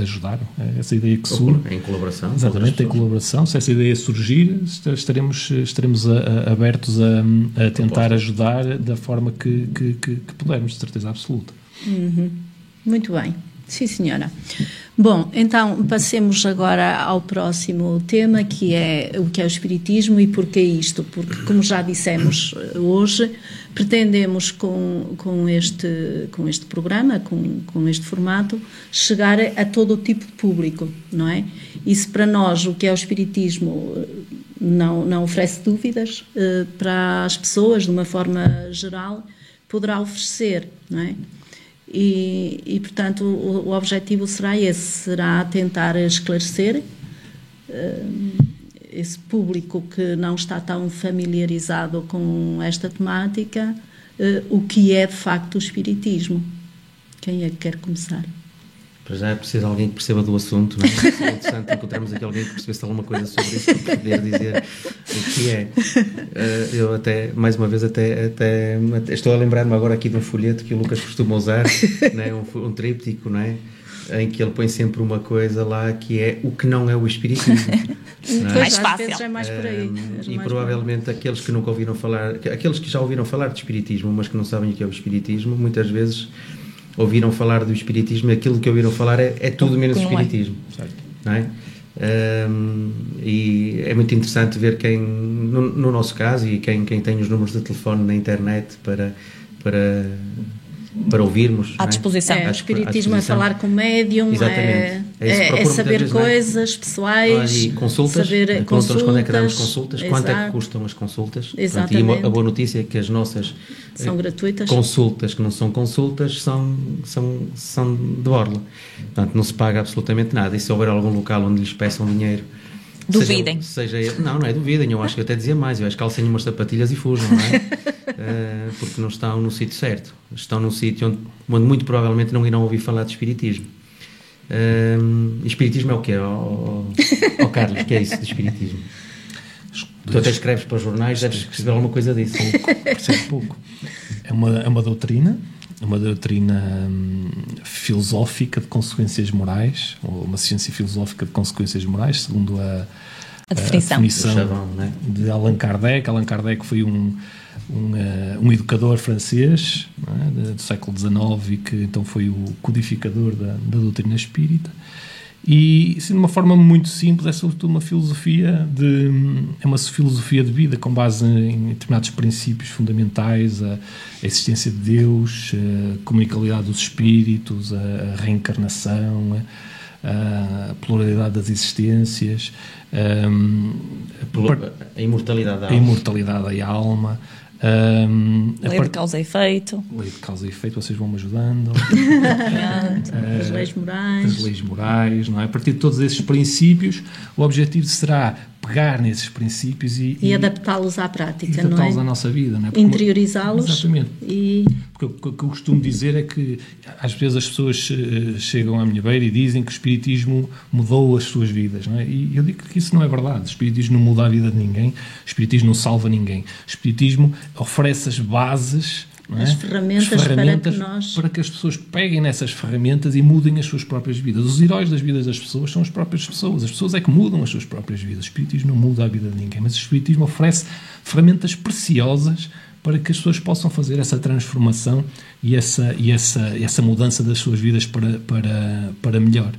ajudar? Essa ideia que surge. Em colaboração. Exatamente, em colaboração. Se essa ideia surgir, estaremos, estaremos abertos a, tentar ajudar da forma que, que, que, que pudermos, de certeza absoluta. Uhum. Muito bem. Sim, senhora. Bom, então passemos agora ao próximo tema, que é o que é o Espiritismo e porquê isto? Porque, como já dissemos eh, hoje, pretendemos com, com, este, com este programa, com, com este formato, chegar a todo o tipo de público, não é? E se para nós o que é o Espiritismo eh, não, não oferece dúvidas, eh, para as pessoas, de uma forma geral, poderá oferecer, não é? E, e portanto, o, o, objetivo será esse: será tentar esclarecer uh, esse público que não está tão familiarizado com esta temática, uh, o que é de facto o Espiritismo. Quem é que quer começar? Para já é preciso alguém que perceba do assunto, não é? é interessante encontrarmos aqui alguém que percebesse alguma coisa sobre isso para poder dizer o que é. Uh, eu até, mais uma vez, até, até estou a lembrar-me agora aqui de um folheto que o Lucas costuma usar, não é? um, um tríptico, não é? em que ele põe sempre uma coisa lá que é o que não é o espiritismo. é? Mais fácil. É mais por aí. Um, e provavelmente aqueles que nunca ouviram falar, aqueles que já ouviram falar de espiritismo, mas que não sabem o que é o espiritismo, muitas vezes ouviram falar do espiritismo aquilo que ouviram falar é, é tudo menos é. espiritismo. É. Não é? Um, e é muito interessante ver quem, no, no, nosso caso, e quem, quem tem os números de telefone na internet para, para para ouvirmos. À disposição. É, o espiritismo é falar com médium, é, é, é, saber coisas pessoais, e consultas, saber consultas, quando é que damos consultas, exato. quanto é que custam as consultas. Exatamente. Pronto, e a boa notícia é que as nossas são gratuitas. consultas, que não são consultas, são, são, são de borla. Portanto, não se paga absolutamente nada. E se houver algum local onde lhes peçam dinheiro Duvidem. Seja, seja, não, não é duvidem, eu acho que eu até dizia mais, eu acho que calcem umas sapatilhas e fujam, não é? uh, porque não estão no sítio certo. Estão num sítio onde, onde, muito provavelmente não irão ouvir falar de espiritismo. Uh, espiritismo é o quê? Oh, oh, oh, Carlos, o que é isso de espiritismo? Tu até escreves para os jornais, deves escrever alguma coisa disso. Percebo pouco. É uma, é uma doutrina uma doutrina hum, filosófica de consequências morais, ou uma ciência filosófica de consequências morais, segundo a, a definição, a definição Chavão, né? de Allan Kardec. Allan Kardec foi um, um, uh, um educador francês é? do século XIX e que então foi o codificador da, da doutrina espírita. E, assim, de uma forma muito simples, é sobretudo uma filosofia de é uma filosofia de vida com base em determinados princípios fundamentais, a, a existência de Deus, a comunicabilidade dos espíritos, a, a reencarnação, a, a, pluralidade das existências, a, a imortalidade da alma. A imortalidade da alma um, lei part... de causa e efeito. Lei de causa e efeito, vocês vão me ajudando. as leis morais. As leis morais, não é? A partir de todos esses princípios, o objetivo será pegar nesses princípios e, e, e adaptá-los à prática, adaptá-los é? à nossa vida, não é? Interiorizá-los. Exatamente. E... Porque o que eu costumo dizer é que às vezes as pessoas uh, chegam à minha beira e dizem que o Espiritismo mudou as suas vidas, não é? E eu digo que isso não é verdade. O Espiritismo não muda a vida de ninguém, o Espiritismo não salva ninguém. O Espiritismo oferece as bases é? As, ferramentas as, ferramentas para que nós. Para que as pessoas peguem nessas ferramentas e mudem as suas próprias vidas. Os heróis das vidas das pessoas são as próprias pessoas. As pessoas é que mudam as suas próprias vidas. O Espiritismo não muda a vida de ninguém, mas o Espiritismo oferece ferramentas preciosas para que as pessoas possam fazer essa transformação e essa, e essa, essa mudança das suas vidas para, para, para melhor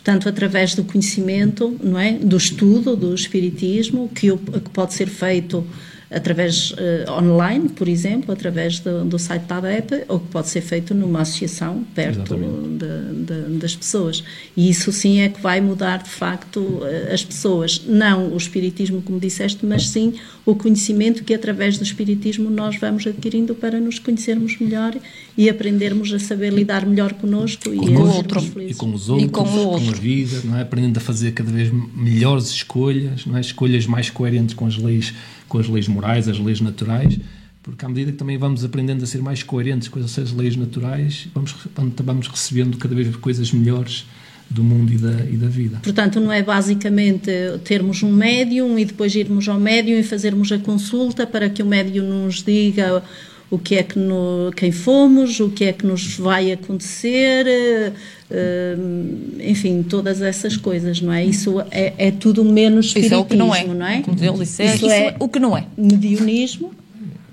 portanto, através do conhecimento, não é? do estudo do Espiritismo, que, que pode ser feito através uh, online, por exemplo, através do, do site da ABEP, ou que pode ser feito numa associação perto de, de, das pessoas. E isso sim é que vai mudar de facto uh, as pessoas. Não o espiritismo, como disseste, mas sim o conhecimento que através do espiritismo nós vamos adquirindo para nos conhecermos melhor e aprendermos a saber lidar melhor connosco e, com o outro, e com os outros, com, com, a vida, não é? aprendendo a fazer cada vez melhores escolhas, não é? escolhas mais coerentes com as leis com as leis morais, as leis naturais, porque à medida que também vamos aprendendo a ser mais coerentes com essas leis naturais, vamos, vamos recebendo cada vez coisas melhores do mundo e da, e da vida. Portanto, não é basicamente termos um médium e depois irmos ao médium e fazermos a consulta para que o médium nos diga o que é que no, quem fomos, o que é que nos vai acontecer, uh, enfim, todas essas coisas, não é? Isso é, é tudo menos espiritismo, isso é o que não é. Não é? Como disse, isso, isso é, é o que não é. Mediunismo.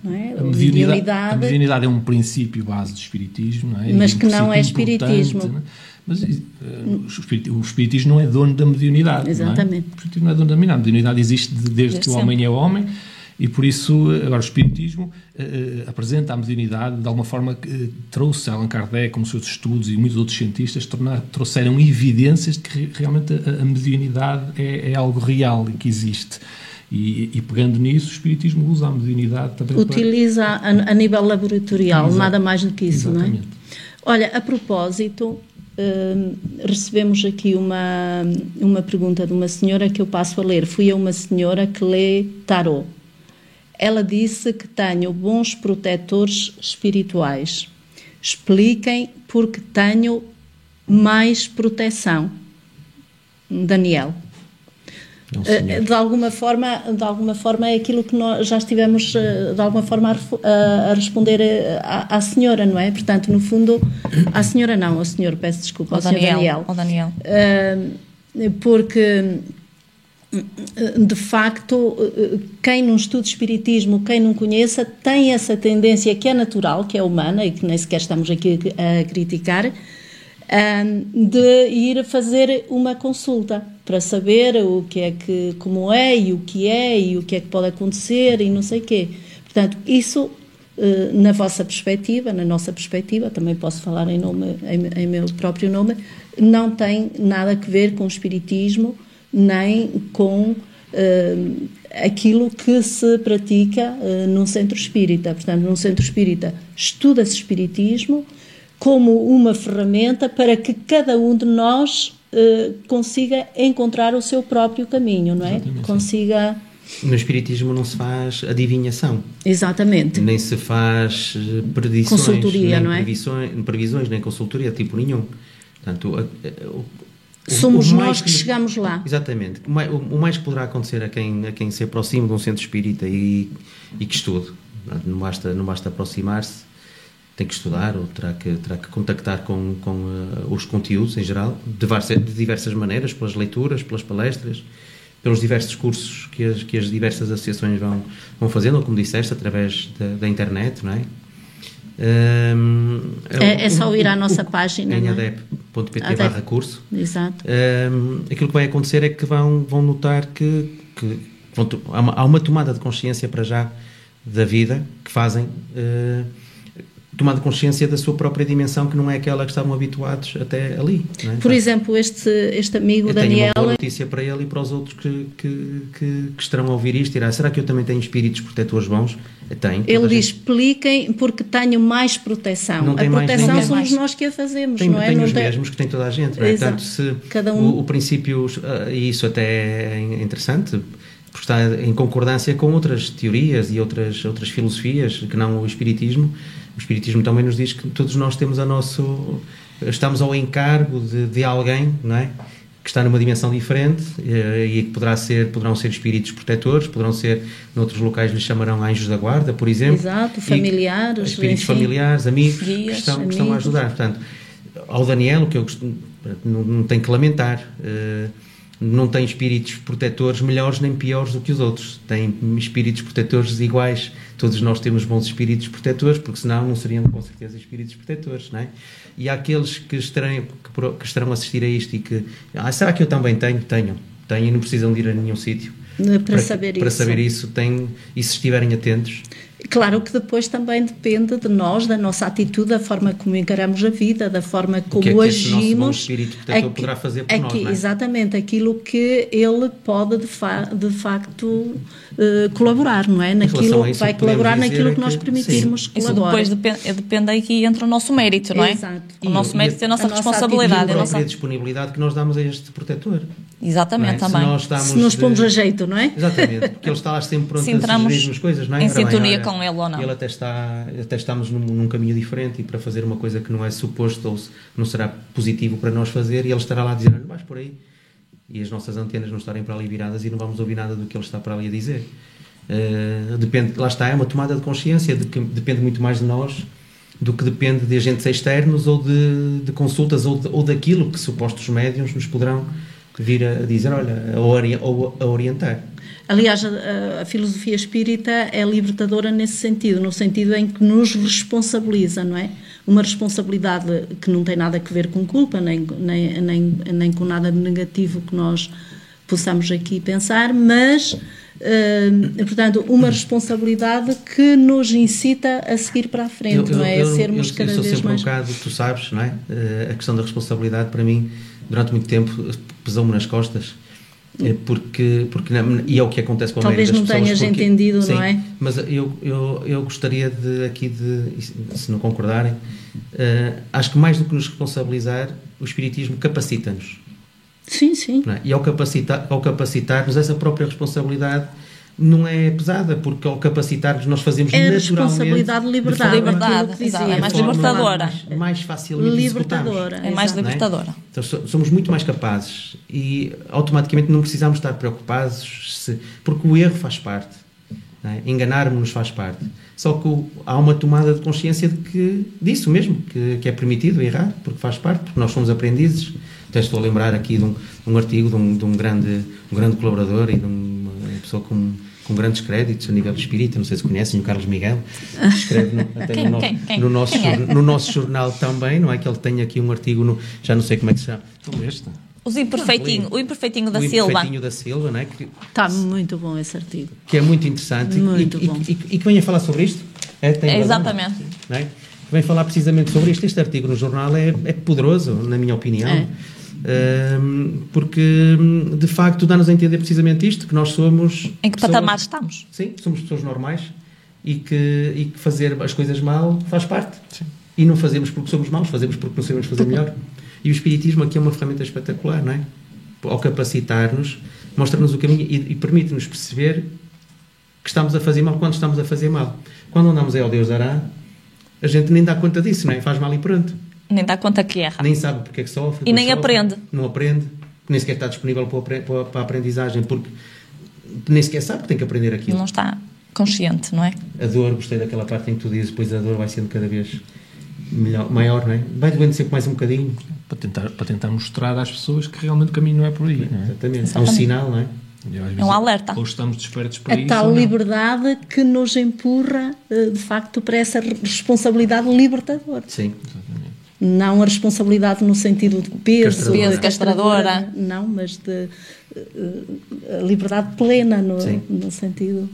Não é? A, mediunidade, a mediunidade é um princípio base do espiritismo, não é? Mas que não é espiritismo. Não é? Mas uh, o espiritismo não é dono da mediunidade. Exatamente. Não é? O espiritismo não é dono da mediunidade. A mediunidade existe desde, desde que o homem é homem e por isso, agora, o Espiritismo uh, apresenta a mediunidade de alguma forma que uh, trouxe Allan Kardec, como seus estudos e muitos outros cientistas, tornar, trouxeram evidências de que realmente a, a mediunidade é, é, algo real e que existe. E, e, pegando nisso, o Espiritismo usa a mediunidade também Utiliza para... a, a nível laboratorial, Exato. nada mais do que isso, Exatamente. não é? Olha, a propósito, Uh, recebemos aqui uma, uma pergunta de uma senhora que eu passo a ler. Fui a uma senhora que lê tarot. Ela disse que tenho bons protetores espirituais. Expliquem porque tenho mais proteção. Daniel. Eh, de alguma forma, de alguma forma é aquilo que nós já estivemos eh, de alguma forma a, a responder eh, à, à, senhora, não é? Portanto, no fundo, à senhora não, ao senhor, peço desculpa, ao, ao Daniel, Daniel. Ao Daniel. Uh, porque de facto, quem não estuda espiritismo, quem não conheça, tem essa tendência que é natural, que é humana e que nem sequer estamos aqui a criticar, de ir fazer uma consulta. para saber o que é que, como é e o que é e o que é que pode acontecer e não sei quê. Portanto, isso eh, na vossa perspectiva, na nossa perspectiva, também posso falar em, nome, em, em meu próprio nome, não tem nada a ver com o espiritismo nem com uh, aquilo que se pratica uh, num centro espírita. Portanto, num centro espírita estuda-se espiritismo como uma ferramenta para que cada um de nós uh, consiga encontrar o seu próprio caminho, não é? Exatamente, consiga no Espiritismo não se faz adivinhação. Exatamente. Nem se faz predições. Consultoria, não é? Previsões, previsões, nem consultoria, tipo nenhum. Portanto, o, Somos nós que, chegamos lá. Exatamente. O mais, o mais, que poderá acontecer a quem, a quem se aproxima de um centro espírita e, e que estude. Não basta, não basta aproximar-se, tem que estudar ou terá que, terá que contactar com, com uh, os conteúdos em geral, de, diversas, de diversas maneiras, pelas leituras, pelas palestras, pelos diversos cursos que as, que as diversas associações vão, vão fazendo, ou como disseste, através da, da internet, não é? Um, é, é, só ir à nossa o, página em é? adep.pt barra curso Exato. Um, aquilo que vai acontecer é que vão, vão notar que, que vão, há, uma, há, uma, tomada de consciência para já da vida que fazem uh, tomando consciência da sua própria dimensão, que não é aquela que estavam habituados até ali. É? Por exemplo, este, este amigo eu Daniel. Tenho uma notícia para ele e para os outros que, que, que, que estarão a ouvir isto. Irá, será que eu também tenho espíritos protetores bons? Tenho. Ele diz: gente... expliquem porque tenho mais proteção. Não a proteção mais, somos nós que a fazemos, não é? Tenho não os tem... mesmos que tem toda a gente. Não é? Se Cada um... o, o princípio, uh, e isso até é interessante, porque está em concordância com outras teorias e outras, outras filosofias, que não o Espiritismo. O Espiritismo também nos diz que todos nós temos a nosso. estamos ao encargo de, de alguém, não é? Que está numa dimensão diferente eh, e que poderá ser, poderão ser espíritos protetores, poderão ser, noutros locais lhes chamarão anjos da guarda, por exemplo. Exato, familiares. espíritos enfim, familiares, amigos, guias, que, estão, amigos. que estão a ajudar. Portanto, ao Daniel, o que eu não, não tenho que lamentar. Uh, não tem espíritos protetores melhores nem piores do que os outros. Tem espíritos protetores iguais. Todos nós temos bons espíritos protetores, porque senão não seriam com certeza espíritos protetores, não é? E há aqueles que estarão, que, estarão a assistir a isto e que, ah, será que eu também tenho? Tenho. Tenho e não precisam de ir a nenhum sítio. Para, para, saber para isso. saber isso, tem, e se estiverem atentos, Claro que depois também depende de nós, da nossa atitude, da forma como encaramos a vida, da forma como que é que agimos. Esse espírito aqui, poderá fazer por aqui, nós, é? Exatamente, aquilo que ele pode de, fa de facto uh, colaborar, não é? Naquilo que vai colaborar naquilo que, nós permitirmos sim. colaborar. Isso depois depende, depende aí que entra o nosso mérito, não é? Exato. O nosso mérito é a nossa a responsabilidade. E a, a nossa disponibilidade que nós damos a este protetor. Exatamente, é? também. Se, se nos pomos a jeito, não é? Exatamente, porque ele está lá sempre pronto a sugerir as coisas, não é? Em sintonia com ele ou não. Ele até, está, até estamos num, num, caminho diferente e para fazer uma coisa que não é suposto ou não será positivo para nós fazer e ele estará lá a dizer, vais por aí. E as nossas antenas não estarem para ali viradas e não vamos ouvir nada do que ele está para ali a dizer. Uh, depende, lá está, é uma tomada de consciência, de que depende muito mais de nós do que depende de agentes externos ou de, de consultas ou, de, ou daquilo que supostos médiums nos poderão vir a dizer, olha, ou a orientar. Aliás, a, a, filosofia espírita é libertadora nesse sentido, no sentido em que nos responsabiliza, não é? Uma responsabilidade que não tem nada a ver com culpa, nem, nem, nem, nem com nada de negativo que nós possamos aqui pensar, mas, uh, portanto, uma responsabilidade que nos incita a seguir para a frente, eu, não é? Eu, a sermos eu, cada vez sempre mais... um bocado, tu sabes, não é? Uh, a questão da responsabilidade, para mim, durante muito tempo, pesou-me nas costas porque, porque e é o que acontece com a Talvez maioria das não tenhas entendido, sim, não é? Mas eu, eu, eu gostaria de aqui de, se não concordarem, uh, acho que mais do que nos responsabilizar, o Espiritismo capacita-nos. Sim, sim. É? E ao capacitar-nos, ao capacitar essa própria responsabilidade não é pesada, porque ao capacitar-nos nós fazemos é naturalmente... responsabilidade de liberdade. De liberdade, exato, é mais libertadora. Mais, mais facilmente libertadora. É mais libertadora. É? Então somos muito mais capazes e automaticamente não precisamos estar preocupados se, porque o erro faz parte. É? Enganar-nos faz parte. Só que há uma tomada de consciência de que, disso mesmo, que, que é permitido errar, porque faz parte, porque nós somos aprendizes. Até estou a lembrar aqui de um, um artigo de um, de um, grande, um grande colaborador e de uma pessoa com com grandes créditos a nível espírita, não sei se conhecem, o Carlos Miguel, escreve no, até quem, no, quem, quem? no, nosso, é? no nosso jornal também, não é que ele tem aqui um artigo, no, já não sei como é que se chama. Então este? Os imperfeitinho, o imperfeitinho da o Silva. imperfeitinho da Silva, não é? Que, Está muito bom esse artigo. que é muito interessante Muito e, bom. E, e- e que venha falar sobre isto. É, tem É, razão, exatamente. não é? Que vem falar precisamente sobre isto. Este artigo no jornal é, é poderoso, na minha opinião. É. Porque de facto dá-nos a entender precisamente isto: que nós somos. Em que pessoas- patamar estamos? Sim, somos pessoas normais e que, e que fazer as coisas mal faz parte. E não fazemos porque somos maus, fazemos porque não sabemos fazer melhor. E o Espiritismo aqui é uma ferramenta espetacular, não é? Ao capacitar-nos, mostra-nos o caminho e, e permite-nos perceber que estamos a fazer mal quando estamos a fazer mal. Quando andamos aí ao Deus dará, a gente nem dá conta disso, não é? Faz mal e pronto. Nem dá conta que erra. Nem sabe porque é que sofre. E nem sofre, aprende. Não aprende. Nem sequer está disponível para, a- a aprendizagem, porque nem sequer sabe que tem que aprender aquilo. Não está consciente, não é? A dor, gostei daquela parte em que tu dizes, depois a dor vai sendo cada vez melhor, maior, não é? Vai doendo sempre mais um bocadinho. Para tentar, para tentar mostrar às pessoas que realmente o caminho não é por aí. Não é? Exatamente. É um Exatamente. sinal, não é? É um alerta. Ou estamos despertos para A isso. tal ou não. liberdade que nos empurra, eh, de facto, para essa responsabilidade libertadora. Sim. Não a responsabilidade no sentido de peso, Castradora. de Castradora. Não, mas de a liberdade plena no, no sentido.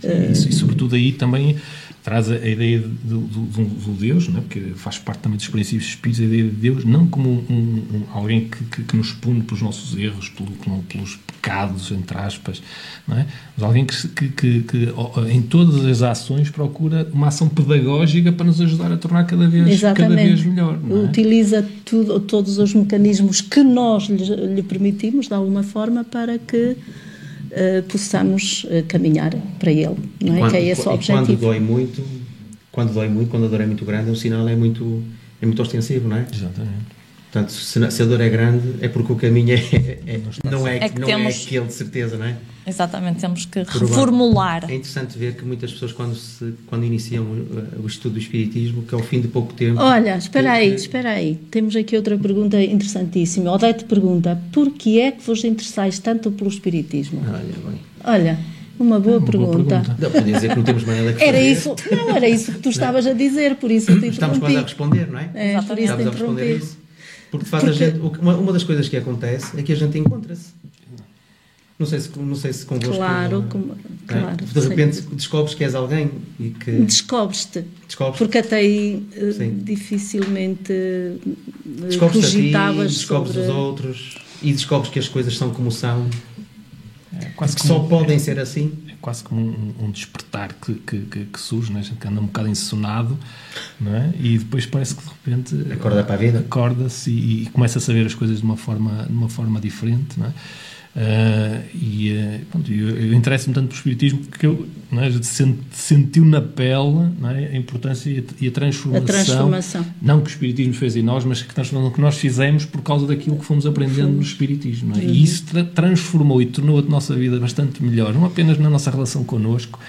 Sim, isso, e sobretudo aí também traz a, ideia do, do, do- do Deus, não é? porque faz parte também dos princípios espíritos, a ideia de Deus, não como um, um- alguém que, que, que nos pune pelos nossos erros, pelo- pelos pecados, entre aspas, não é? mas alguém que, que, que, que, em todas as ações procura uma ação pedagógica para nos ajudar a tornar cada vez, cada vez melhor. Não é? Utiliza tudo, todos os mecanismos que nós lhe, lhe permitimos, de alguma forma, para que eh, possamos eh, caminhar para ele. Não é? Quando- que é esse o e quando objetivo. dói muito, quando dói muito, quando a dor é muito grande, o sinal é muito, é muito ostensivo, não é? Exatamente. Portanto, se, se a dor é grande, é porque o caminho é, é- não, é, É que não temos- é aquele de certeza, não é? Exatamente, temos que Por reformular. É interessante ver que muitas pessoas, quando, se, quando iniciam o, o estudo do Espiritismo, que ao fim de pouco tempo. Olha, espera aí, que- espera aí. Temos aqui outra pergunta interessantíssima. Odete pergunta: por que é que vos interessais tanto pelo Espiritismo? Olha, bem. Olha, uma boa, Uma boa pergunta. pergunta. Não, podia dizer que não temos mais nada que Era isso, não, era isso que tu estavas a dizer, por isso eu te Estamos quase a responder, não é? É, por isso te Estamos a responder isso. Porque de Porque- a gente, uma, uma das coisas que acontece é que a gente encontra-se. Não sei se, não sei se convosco. Claro, não é? como- claro, De repente sei. descobres que és alguém e que. Descobres-te. Descobres, Porque até aí eh, Sim. dificilmente eh, descobres a ti, cogitavas descobres sobre... os outros e descobres que as coisas são como são, É quase que como- só podem ser assim. Quase como um, um despertar que, que, que, surge, né? a gente anda um bocado ensonado, não é? E depois parece que de repente Acorda para a vida. acorda-se e, e começa a saber as coisas de uma forma, de uma forma diferente, não é? Ah, e pronto, eu, eu interesso-me tanto pelo espiritismo porque eu é? Sent- sentiu na pele é? a importância e a, e a transformação, A transformação. não que o espiritismo fez em nós, mas que transformação que nós fizemos por causa daquilo que fomos aprendendo no espiritismo, é? E isso tra- transformou e tornou a nossa vida bastante melhor, não apenas na nossa relação connosco,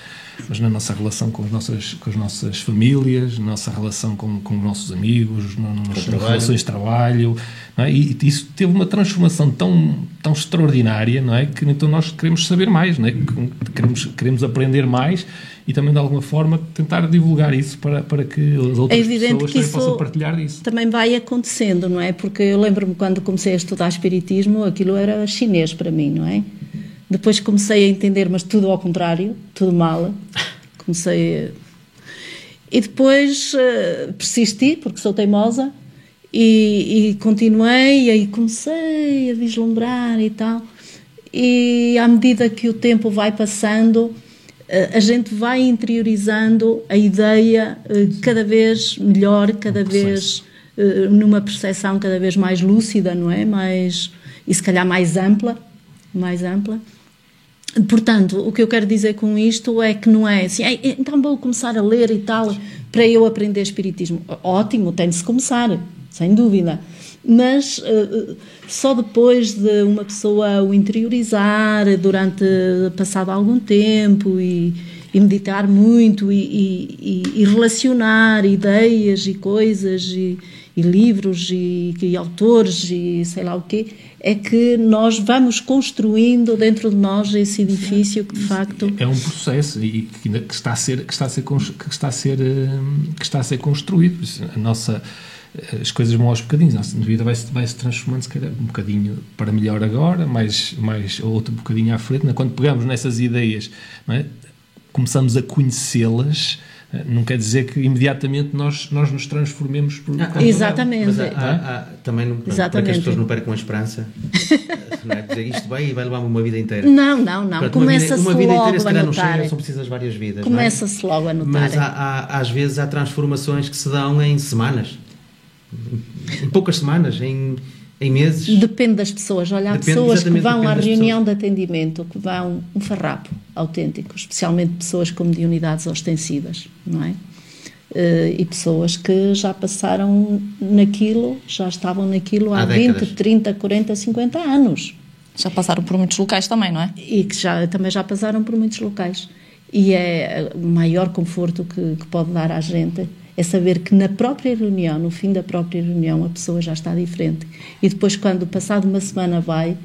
mas na nossa relação com as nossas, com as nossas famílias, na nossa relação com, com os nossos amigos, no- no- nas trabalho. relações de trabalho, não é? e e isso teve uma transformação tão, tão extraordinária, não é? Que então nós queremos saber mais, não é? Que Queremos, queremos aprender mais e também de alguma forma tentar divulgar isso para, para que as outras É evidente pessoas que também isso possam partilhar disso. também vai acontecendo, não é? Porque eu lembro-me quando comecei a estudar Espiritismo, aquilo era chinês para mim, não é? Depois comecei a entender, mas tudo ao contrário, tudo mal. Comecei a... E depois eh, persisti, porque sou teimosa, e, e continuei, e aí comecei a vislumbrar e tal. E à medida que o tempo vai passando, eh, a gente vai interiorizando a ideia eh, cada vez melhor, cada vez eh, numa percepção cada vez mais lúcida, não é? Mais, e se calhar mais ampla, mais ampla. Portanto, o que eu quero dizer com isto é que não é assim, "Ei, então vou começar a ler e tal para eu aprender Espiritismo. Ótimo, tem de se começar, sem dúvida. Mas eh, só depois de uma pessoa o interiorizar durante passado algum tempo e, e meditar muito e, e- e- e relacionar ideias e coisas e, e livros e, e, autores e sei lá o quê, é que nós vamos construindo dentro de nós esse edifício que de facto é um processo e que, que está a ser que está a ser que está a ser eh, que está a ser construído. A nossa as coisas vão aos bocadinhos, a nossa vida vai-se vai -se transformando se calhar um bocadinho para melhor agora, mais, mais outro bocadinho à frente, quando pegamos nessas ideias, é? começamos a conhecê-las, não quer dizer que imediatamente nós, nós nos transformemos por. Ah, exatamente. Mas há, há, há, também não, exatamente. para que as pessoas não percam a esperança, não é? dizer isto vai e vai levar-me uma vida inteira. Não, não, não. Começa-se logo vida inteira, se calhar, não chega, são precisas várias vidas. É? Começa-se é? logo a notar. Mas há, há, às vezes há transformações que se dão em semanas, em poucas semanas, em em meses? Depende das pessoas. Olha, há depende, pessoas que vão à reunião pessoas. de atendimento, que vão um farrapo autêntico, especialmente pessoas com mediunidades ostensivas, não é? Uh, e pessoas que já passaram naquilo, já estavam naquilo há, há 20, 30, 40, 50 anos. Já passaram por muitos locais também, não é? E que já, também já passaram por muitos locais. E é o maior conforto que, que pode dar à gente é saber que na própria reunião, no fim da própria reunião, a pessoa já está diferente. E depois, quando passado uma semana vai,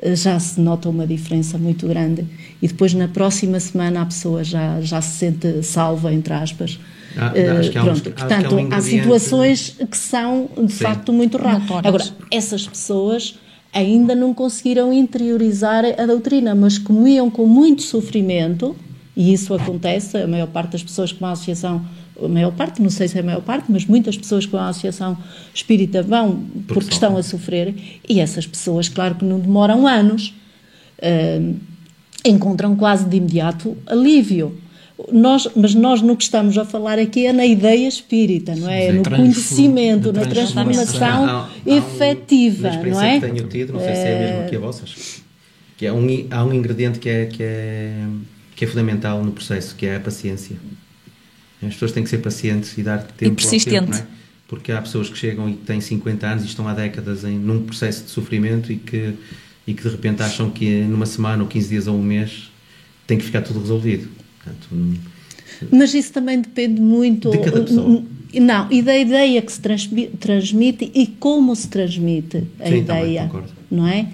eh, já se nota uma diferença muito grande. E depois, na próxima semana, a pessoa já, já se sente salva, entre aspas. Ah, uh, pronto, um, portanto, há, um há situações que são de Sim. facto muito raras. Agora, essas pessoas ainda não conseguiram interiorizar a doutrina, mas como iam com muito sofrimento, e isso acontece, a maior parte das pessoas com a associação a maior parte, não sei se é a maior parte, mas muitas pessoas com a associação espírita vão porque, porque estão a sofrer, e essas pessoas, claro que não demoram anos, uh, encontram quase de imediato alívio. Nós, mas nós no que estamos a falar aqui é na ideia espírita, não é? no conhecimento, na transformação há, há efetiva, um, não é? que tenho tido, não sei se é a mesma que a vossas, que é um, há um ingrediente que é, que, é, que é fundamental no processo, que é a paciência. As pessoas têm que ser pacientes e dar tempo e persistente. Tempo, é? Porque há pessoas que chegam e têm 50 anos e estão há décadas em, num processo de sofrimento e que, e que de repente acham que numa semana ou 15 dias ou um mês tem que ficar tudo resolvido. Portanto, Mas isso também depende muito. De cada pessoa. Não, e da ideia que se transmite e como se transmite a Sim, ideia. Também, não é?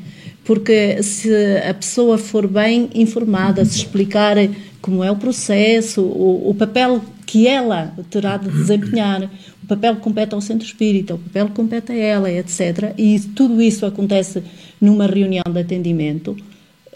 Porque se a pessoa for bem informada, se explicar como é o processo, o, o papel que ela terá de desempenhar, o papel que compete ao centro espírita, o papel que compete a ela, etc. E tudo isso acontece numa reunião de atendimento.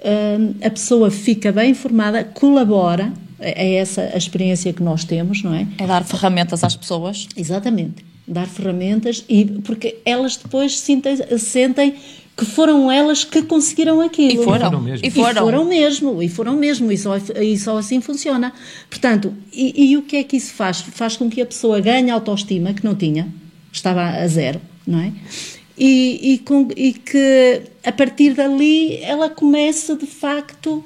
Hum, a pessoa fica bem informada, colabora, é, é essa a experiência que nós temos, não é? É dar ferramentas às pessoas. Exatamente, dar ferramentas e porque elas depois sentem, sentem que foram elas que conseguiram aquilo. E foram, mesmo. E foram. E foram mesmo, e foram mesmo, e só, e só assim funciona. Portanto, e, e, o que é que isso faz? Faz com que a pessoa ganhe autoestima, que não tinha, estava a zero, não é? E, e, com, e que a partir dali ela começa de facto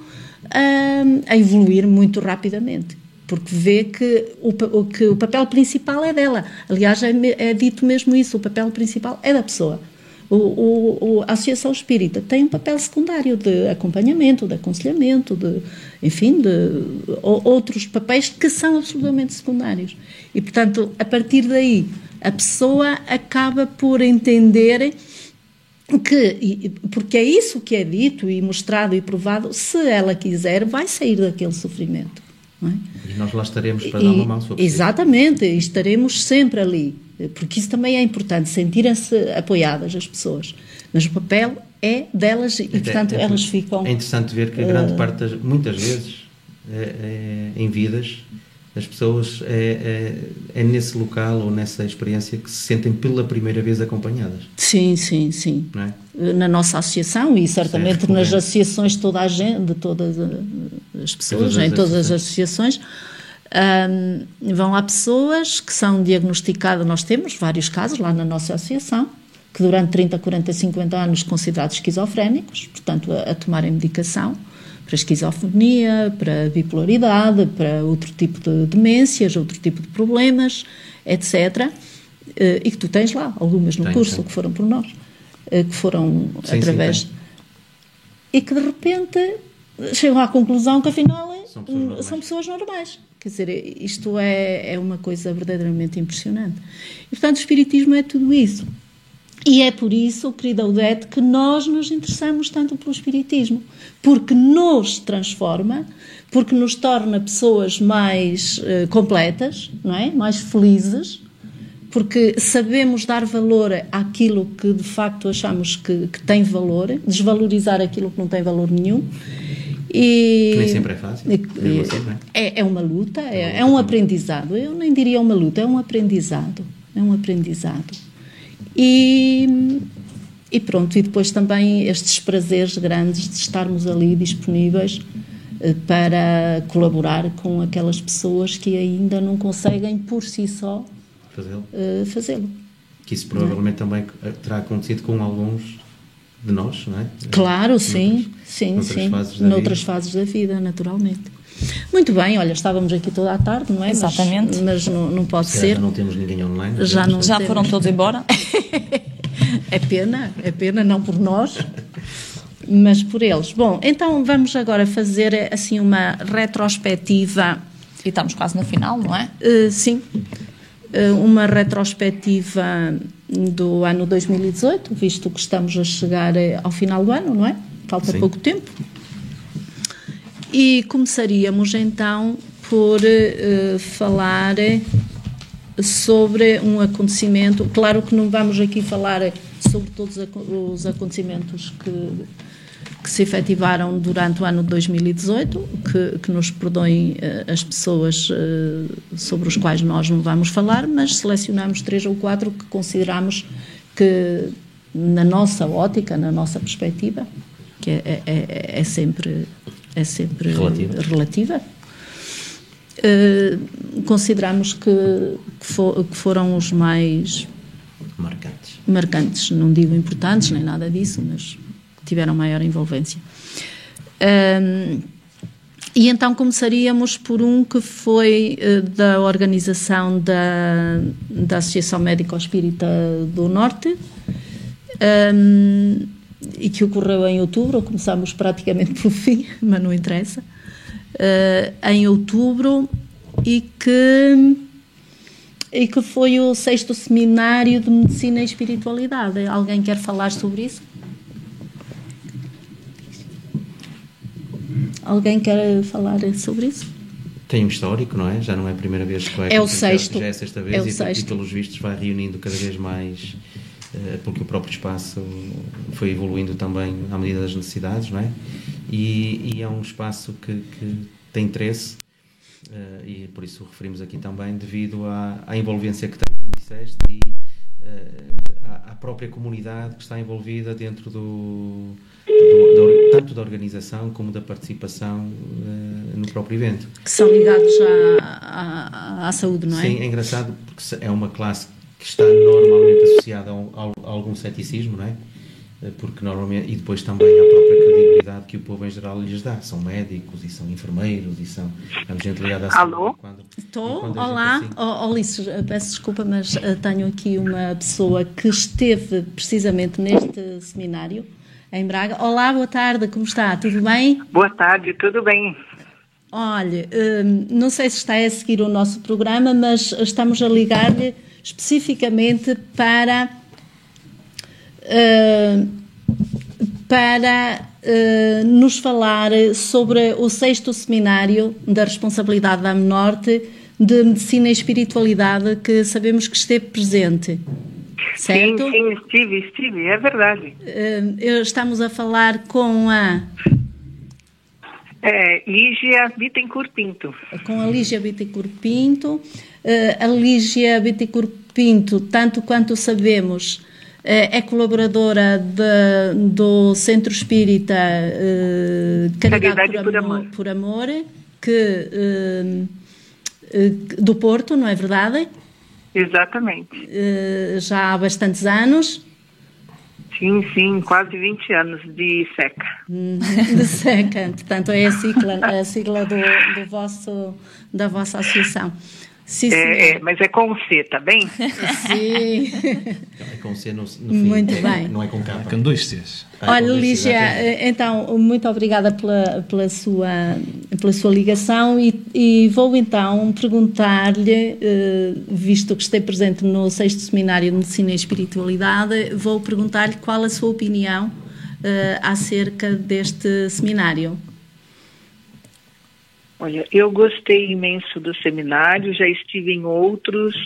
a, a evoluir muito rapidamente porque vê que o, que o papel principal é dela. Aliás, é, é dito mesmo isso: o papel principal é da pessoa. O, o, a Associação Espírita tem um papel secundário de acompanhamento, de aconselhamento, de, enfim, de outros papéis que são absolutamente secundários. E, portanto, a partir daí, a pessoa acaba por entender que, porque é isso que é dito e mostrado e provado, se ela quiser, vai sair daquele sofrimento. É? E nós lá estaremos para e, dar uma mão. Exatamente, estaremos sempre ali porque isso também é importante, sentirem-se apoiadas as pessoas. Mas o papel é delas e, é, portanto, é, elas ficam. É interessante ver que a grande uh, parte, das, muitas vezes, é, em vidas, as pessoas é, é, é, nesse local ou nessa experiência que se sentem pela primeira vez acompanhadas. Sim, sim, sim. Na nossa associação e certamente certo, nas associações de toda a gente, de todas as pessoas, todas as em todas as associações um, vão a pessoas que são diagnosticadas, nós temos vários casos lá na nossa associação, que durante 30, 40, 50 anos considerados esquizofrénicos, portanto, a, a tomarem medicação para esquizofrenia, para bipolaridade, para outro tipo de demências, outro tipo de problemas, etc. Eh, e que tu tens lá, algumas no tem, curso, tem. que foram por nós, eh, que foram sim, através. Sim, e que de repente chegam à conclusão que afinal são pessoas, são pessoas normais Quer dizer, isto é, é uma coisa verdadeiramente impressionante. E, portanto, o Espiritismo é tudo isso. E é por isso, querida Odete, que nós nos interessamos tanto pelo Espiritismo, porque nos transforma, porque nos torna pessoas mais uh, completas, não é? mais felizes, porque sabemos dar valor àquilo que de facto achamos que, que tem valor, desvalorizar aquilo que não tem valor nenhum. E, que nem sempre é fácil. E, é, é uma luta, é, é um aprendizado. Eu nem diria uma luta, é um aprendizado. É um aprendizado. E, e pronto, e depois também estes prazeres grandes de estarmos ali disponíveis eh, para colaborar com aquelas pessoas que ainda não conseguem por si só fazê-lo. Uh, fazê-lo. Que isso provavelmente não. também terá acontecido com alguns de nós, não é? Claro, sim, sim, noutras sim. Fases noutras vida. fases da vida, naturalmente. Muito bem, olha, estávamos aqui toda a tarde, não é? Exatamente. Mas, mas não, não pode ser. Já não temos ninguém online. Já, não já foram todos embora? é pena, é pena, não por nós, mas por eles. Bom, então vamos agora fazer assim uma retrospectiva. E estamos quase no final, não é? Uh, sim. Uh, uma retrospectiva do ano 2018, visto que estamos a chegar eh, ao final do ano, não é? Falta sim. pouco tempo. E começaríamos então por uh, falar sobre um acontecimento. Claro que não vamos aqui falar sobre todos os acontecimentos que, que se efetivaram durante o ano de 2018, que, que nos perdoem uh, as pessoas uh, sobre os quais nós não vamos falar, mas selecionamos três ou quatro que consideramos que, na nossa ótica, na nossa perspectiva, que é, é, é, é sempre é sempre relativa, relativa uh, consideramos que, que, for, que, foram os mais marcantes. marcantes. Não digo importantes nem nada disso, mas tiveram maior envolvência. Um, e então começaríamos por um que foi uh, da organização da, da Associação Médico Espírita do Norte. Um, e que ocorreu em outubro, começamos praticamente pelo fim, mas não interessa, uh, em outubro, e que, e que foi o sexto seminário de Medicina e Espiritualidade. Alguém quer falar sobre isso? Alguém quer falar sobre isso? Tem um histórico, não é? Já não é a primeira vez que vai É o sexto. Já é sexta vez é o e, sexto. e pelos vistos vai reunindo cada vez mais porque o próprio espaço foi evoluindo também à medida das necessidades, não é? E, e é um espaço que, que tem interesse uh, e por isso o referimos aqui também devido à, à envolvência que tem, como disseste, e uh, à, à, própria comunidade que está envolvida dentro do, do, tanto da organização como da participação uh, no próprio evento. Que são ligados à, à, à saúde, não é? Sim, é engraçado porque é uma classe que está normalmente associada a, a, a, algum ceticismo, não é? Eh, porque normalmente, e depois também à própria credibilidade que o povo em geral lhes dá. São médicos e são enfermeiros e são é gente ligada à Alô? Quando, Estou, olá, assim... oh, Ulisses, eh, peço desculpa, mas uh, tenho aqui uma pessoa que esteve precisamente neste seminário em Braga. Olá, boa tarde, como está? Tudo bem? Boa tarde, tudo bem. Olha, não sei se está a seguir o nosso programa, mas estamos a ligar-lhe especificamente para, uh, para uh, nos falar sobre o sexto seminário da responsabilidade da Norte de Medicina e Espiritualidade que sabemos que esteve presente. Certo? Sim, sim, estive, estive, é verdade. Uh, estamos a falar com a é, Lígia Bittencourt Pinto. Com a Lígia Bittencourt Pinto. Uh, a Lígia Bittencourt Pinto, tanto quanto sabemos, uh, é colaboradora de, do Centro Espírita uh, Caridade, por, por, amor, por, amor, que, do Porto, não é verdade? Exatamente. já há bastantes anos. Sim, sim, quase 20 anos de SECA. Uhum, de SECA, portanto é a sigla, a sigla do, do vosso, da vossa associação. Sim, é, é, mas é com C, tá bem? Sim. É com C no, no fim. Muito bem. Não é com K. É com dois Cs. Ah, Olha, dois Cs, Lígia, exatamente. então, muito obrigada pela, pela, sua, pela sua ligação e, e vou então perguntar-lhe, eh, visto que esteve presente no sexto Seminário de Medicina e Espiritualidade, vou perguntar-lhe qual a sua opinião eh, acerca deste seminário. Olha, eu gostei imenso do seminário, já estive em outros,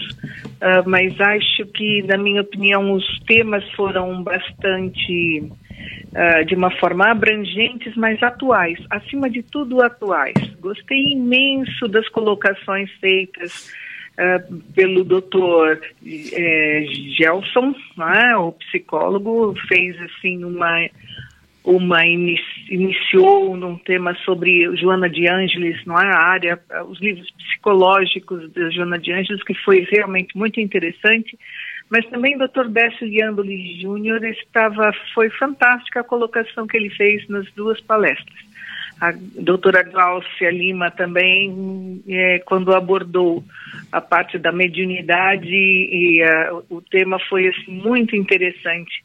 ah, mas acho que, na minha opinião, os temas foram bastante, ah, de uma forma abrangentes, mas atuais, acima de tudo atuais. Gostei imenso das colocações feitas ah, pelo doutor eh, Gelson, né, o psicólogo, fez assim uma uma inici iniciou num tema sobre Joana de Ângeles, não é a área, os livros psicológicos de Joana de Ângeles, que foi realmente muito interessante, mas também o Dr. Décio Liamboli Júnior estava, foi fantástica a colocação que ele fez nas duas palestras. A doutora Glaucia Lima também, é, quando abordou a parte da mediunidade, e uh, o tema foi assim, muito interessante.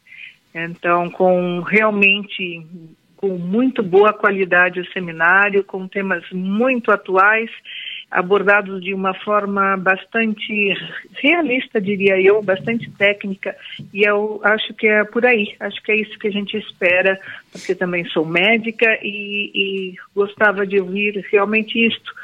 Então, com realmente com muito boa qualidade o seminário, com temas muito atuais, abordados de uma forma bastante realista, diria eu, bastante técnica, e eu acho que é por aí, acho que é isso que a gente espera, porque também sou médica e, e gostava de ouvir realmente isto,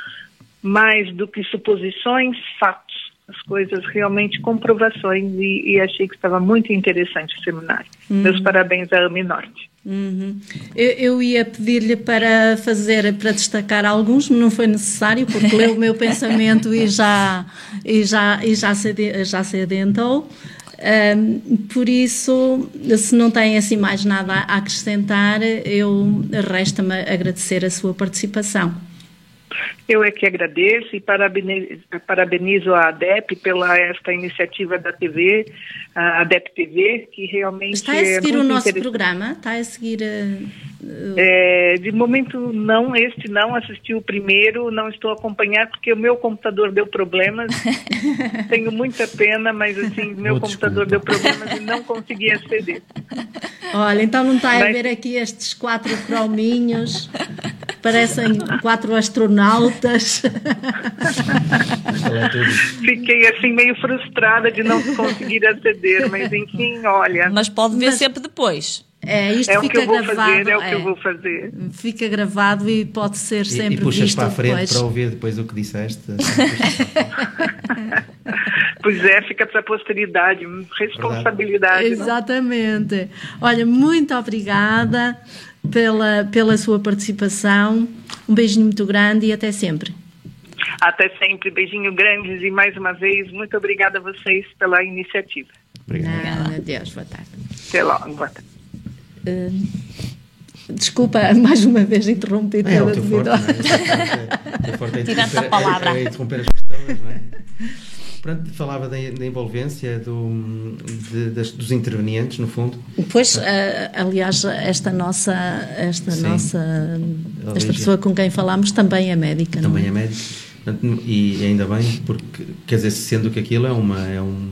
mais do que suposições, fatos as coisas realmente comprovações e, e, achei que estava muito interessante o seminário. Uhum. Meus parabéns à AMI Norte. Uhum. Eu, eu, ia pedir-lhe para fazer, para destacar alguns, não foi necessário, porque leu o meu pensamento e já, e já, e já, se, já se adentrou. Um, por isso, se não tem assim mais nada a acrescentar, eu resta-me agradecer a sua participação. Eu é que agradeço e parabenizo, parabenizo a ADEP pela esta iniciativa da TV, a ADEP TV, que realmente Está a seguir é o nosso programa? Está a seguir... Uh, é, de momento não, este não, assisti o primeiro, não estou a acompanhar porque o meu computador deu problemas, tenho muita pena, mas assim, meu computador desculpa. deu problemas e não consegui aceder. Olha, então não está a Mas- ver aqui estes quatro crominhos, parecem quatro astronautas. É. Fiquei assim meio frustrada de não conseguir aceder, mas enfim, olha, Mas pode ver Mas- sempre depois. É, isto é o que fica eu vou gravado. fazer, é o que é. eu vou fazer. Fica gravado e pode ser E, sempre e puxas visto para a frente depois. para ouvir depois o que disseste. Pois é, fica para a posteridade, responsabilidade. não? Exatamente. Olha, muito obrigada pela, pela sua participação. Um beijinho muito grande e até sempre. Até sempre, beijinho grandes e mais uma vez, muito obrigada a vocês pela iniciativa. Obrigado. Nada, Deus, boa tarde. Até logo, boa tarde. Hum, desculpa mais uma vez interromper É, é o pela teu forte, devido. não é? Forte é Tira-te a interromper- palavra. É, é interromper as pessoas, não é? Pronto, falava da, da envolvência do, de- das- dos intervenientes, no fundo. Pois, eh, aliás, esta nossa, esta Sim. nossa, esta Lígia. pessoa com quem falamos também é médica, não Também é? é. Portanto, E ainda bem, porque, quer dizer, sendo que aquilo é uma, é, um,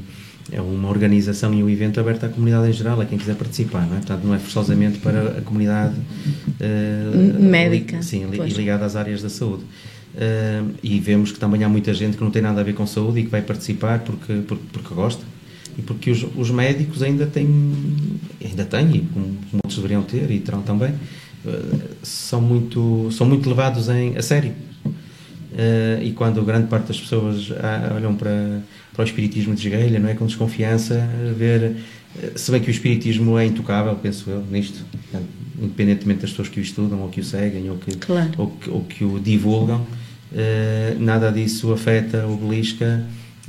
é uma organização e um evento aberto à comunidade em geral, a quem quiser participar, não é? Portanto, não é forçosamente para a comunidade M- médica, li- sim, li- e ligada às áreas da saúde. Eh, e vemos que também há muita gente que não tem nada a ver com saúde e que vai participar porque, porque, porque gosta e porque os, os médicos ainda têm, ainda têm, e como, outros deveriam ter e terão também, eh, são muito, são muito levados em, a sério. Eh, e quando grande parte das pessoas ah, olham para, para o espiritismo de esguelha, não é? Com desconfiança, ver, se bem que o espiritismo é intocável, penso eu, nisto, independentemente das pessoas que o estudam ou que o seguem ou que, Claro. ou que, ou que o divulgam, nada disso afeta ou belisca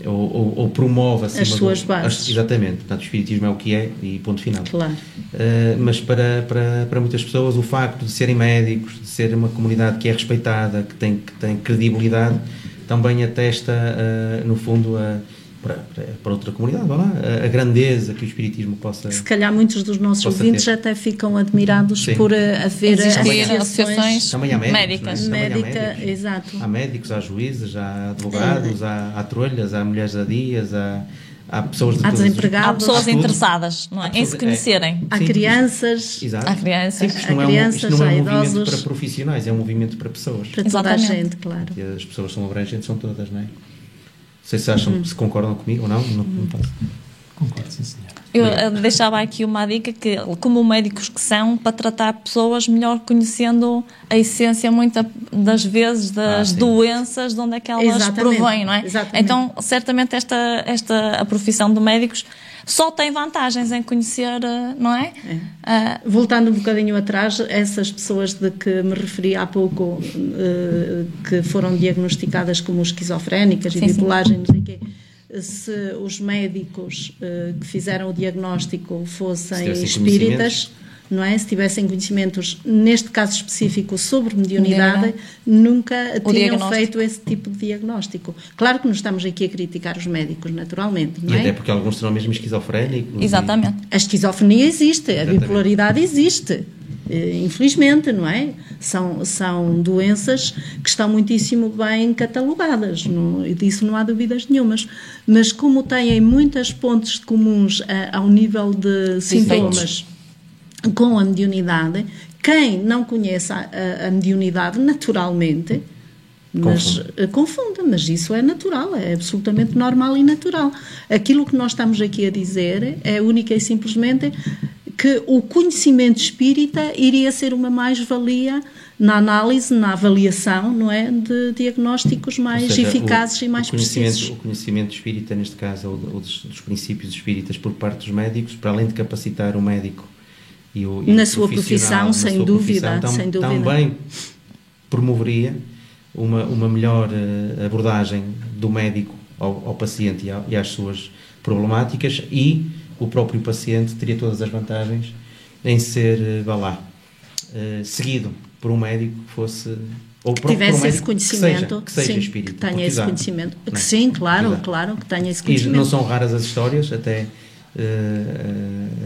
ou, ou, ou promove acima As do- suas bases. as- exatamente, portanto, o espiritismo é o que é e ponto final. Claro. Uh, mas para, para, para muitas pessoas o facto de serem médicos, de ser uma comunidade que é respeitada, que tem, que tem credibilidade, também atesta, uh, no fundo, a, para, para, para outra comunidade, vá lá, a, grandeza que o Espiritismo possa. Se calhar muitos dos nossos ouvintes ter. até ficam admirados Sim. por uh, haver associações também há médicas. Também há médicas. exato. Há médicos, há juízes, há advogados, é. há, há trolhas, há mulheres adias, há há pessoas de há desempregados, há pessoas interessadas não é? em se conhecerem. É, há crianças, Exato. há crianças, sim, isto não, é, um, isto não é um movimento idosos, para profissionais, é um movimento para pessoas. Para toda Exatamente. a gente, claro. E as pessoas são abrangentes, são todas, não é? Não sei se acham, uhum. se concordam comigo ou não, não, não posso. Concordo, sim, senhor. Eu eh, deixava aqui uma dica que, como médicos que são, para tratar pessoas melhor conhecendo a essência muitas das vezes das ah, doenças de onde é que elas Exatamente. provêm, não é? Exatamente. Então, certamente esta, esta a profissão de médicos só tem vantagens em conhecer, eh, não é? é. Uh, Voltando um bocadinho atrás, essas pessoas de que me referi há pouco, uh, que foram diagnosticadas como esquizofrénicas sim, e bipolares, não sei o quê se os médicos uh, que fizeram o diagnóstico fossem espíritas, não é? Se tivessem conhecimentos, neste caso específico, sobre mediunidade, nunca o tinham feito esse tipo de diagnóstico. Claro que não estamos aqui a criticar os médicos, naturalmente, não e é? até porque alguns serão mesmo esquizofrénicos. Exatamente. A esquizofrenia existe, Exatamente. a bipolaridade existe. Eh, infelizmente, não é? São, são doenças que estão muitíssimo bem catalogadas, não, disso não há dúvidas nenhumas. Mas como têm muitas pontes comuns a, ao nível de sintomas com a mediunidade, quem não conhece a, a, a mediunidade naturalmente mas confunde. Eh, confunde, mas isso é natural, é absolutamente normal e natural. Aquilo que nós estamos aqui a dizer é única e simplesmente que o conhecimento espírita iria ser uma mais-valia na análise, na avaliação, não é, de diagnósticos mais seja, eficazes o, e mais o precisos. O conhecimento espírita, neste caso, ou, dos, dos, princípios espíritas por parte dos médicos, para além de capacitar o médico e o, e na sua profissão, na sem, sua dúvida, profissão, sem dúvida, também promoveria uma, uma melhor uh, abordagem do médico ao, ao paciente e, a, e às suas problemáticas e o próprio paciente teria todas as vantagens em ser, eh, vá lá, uh, seguido por um médico que fosse ou que tivesse um esse conhecimento, que seja, que seja sim, que tenha esse conhecimento, que é? sim, claro, exato. claro, que tenha esse conhecimento. E não são raras as histórias, até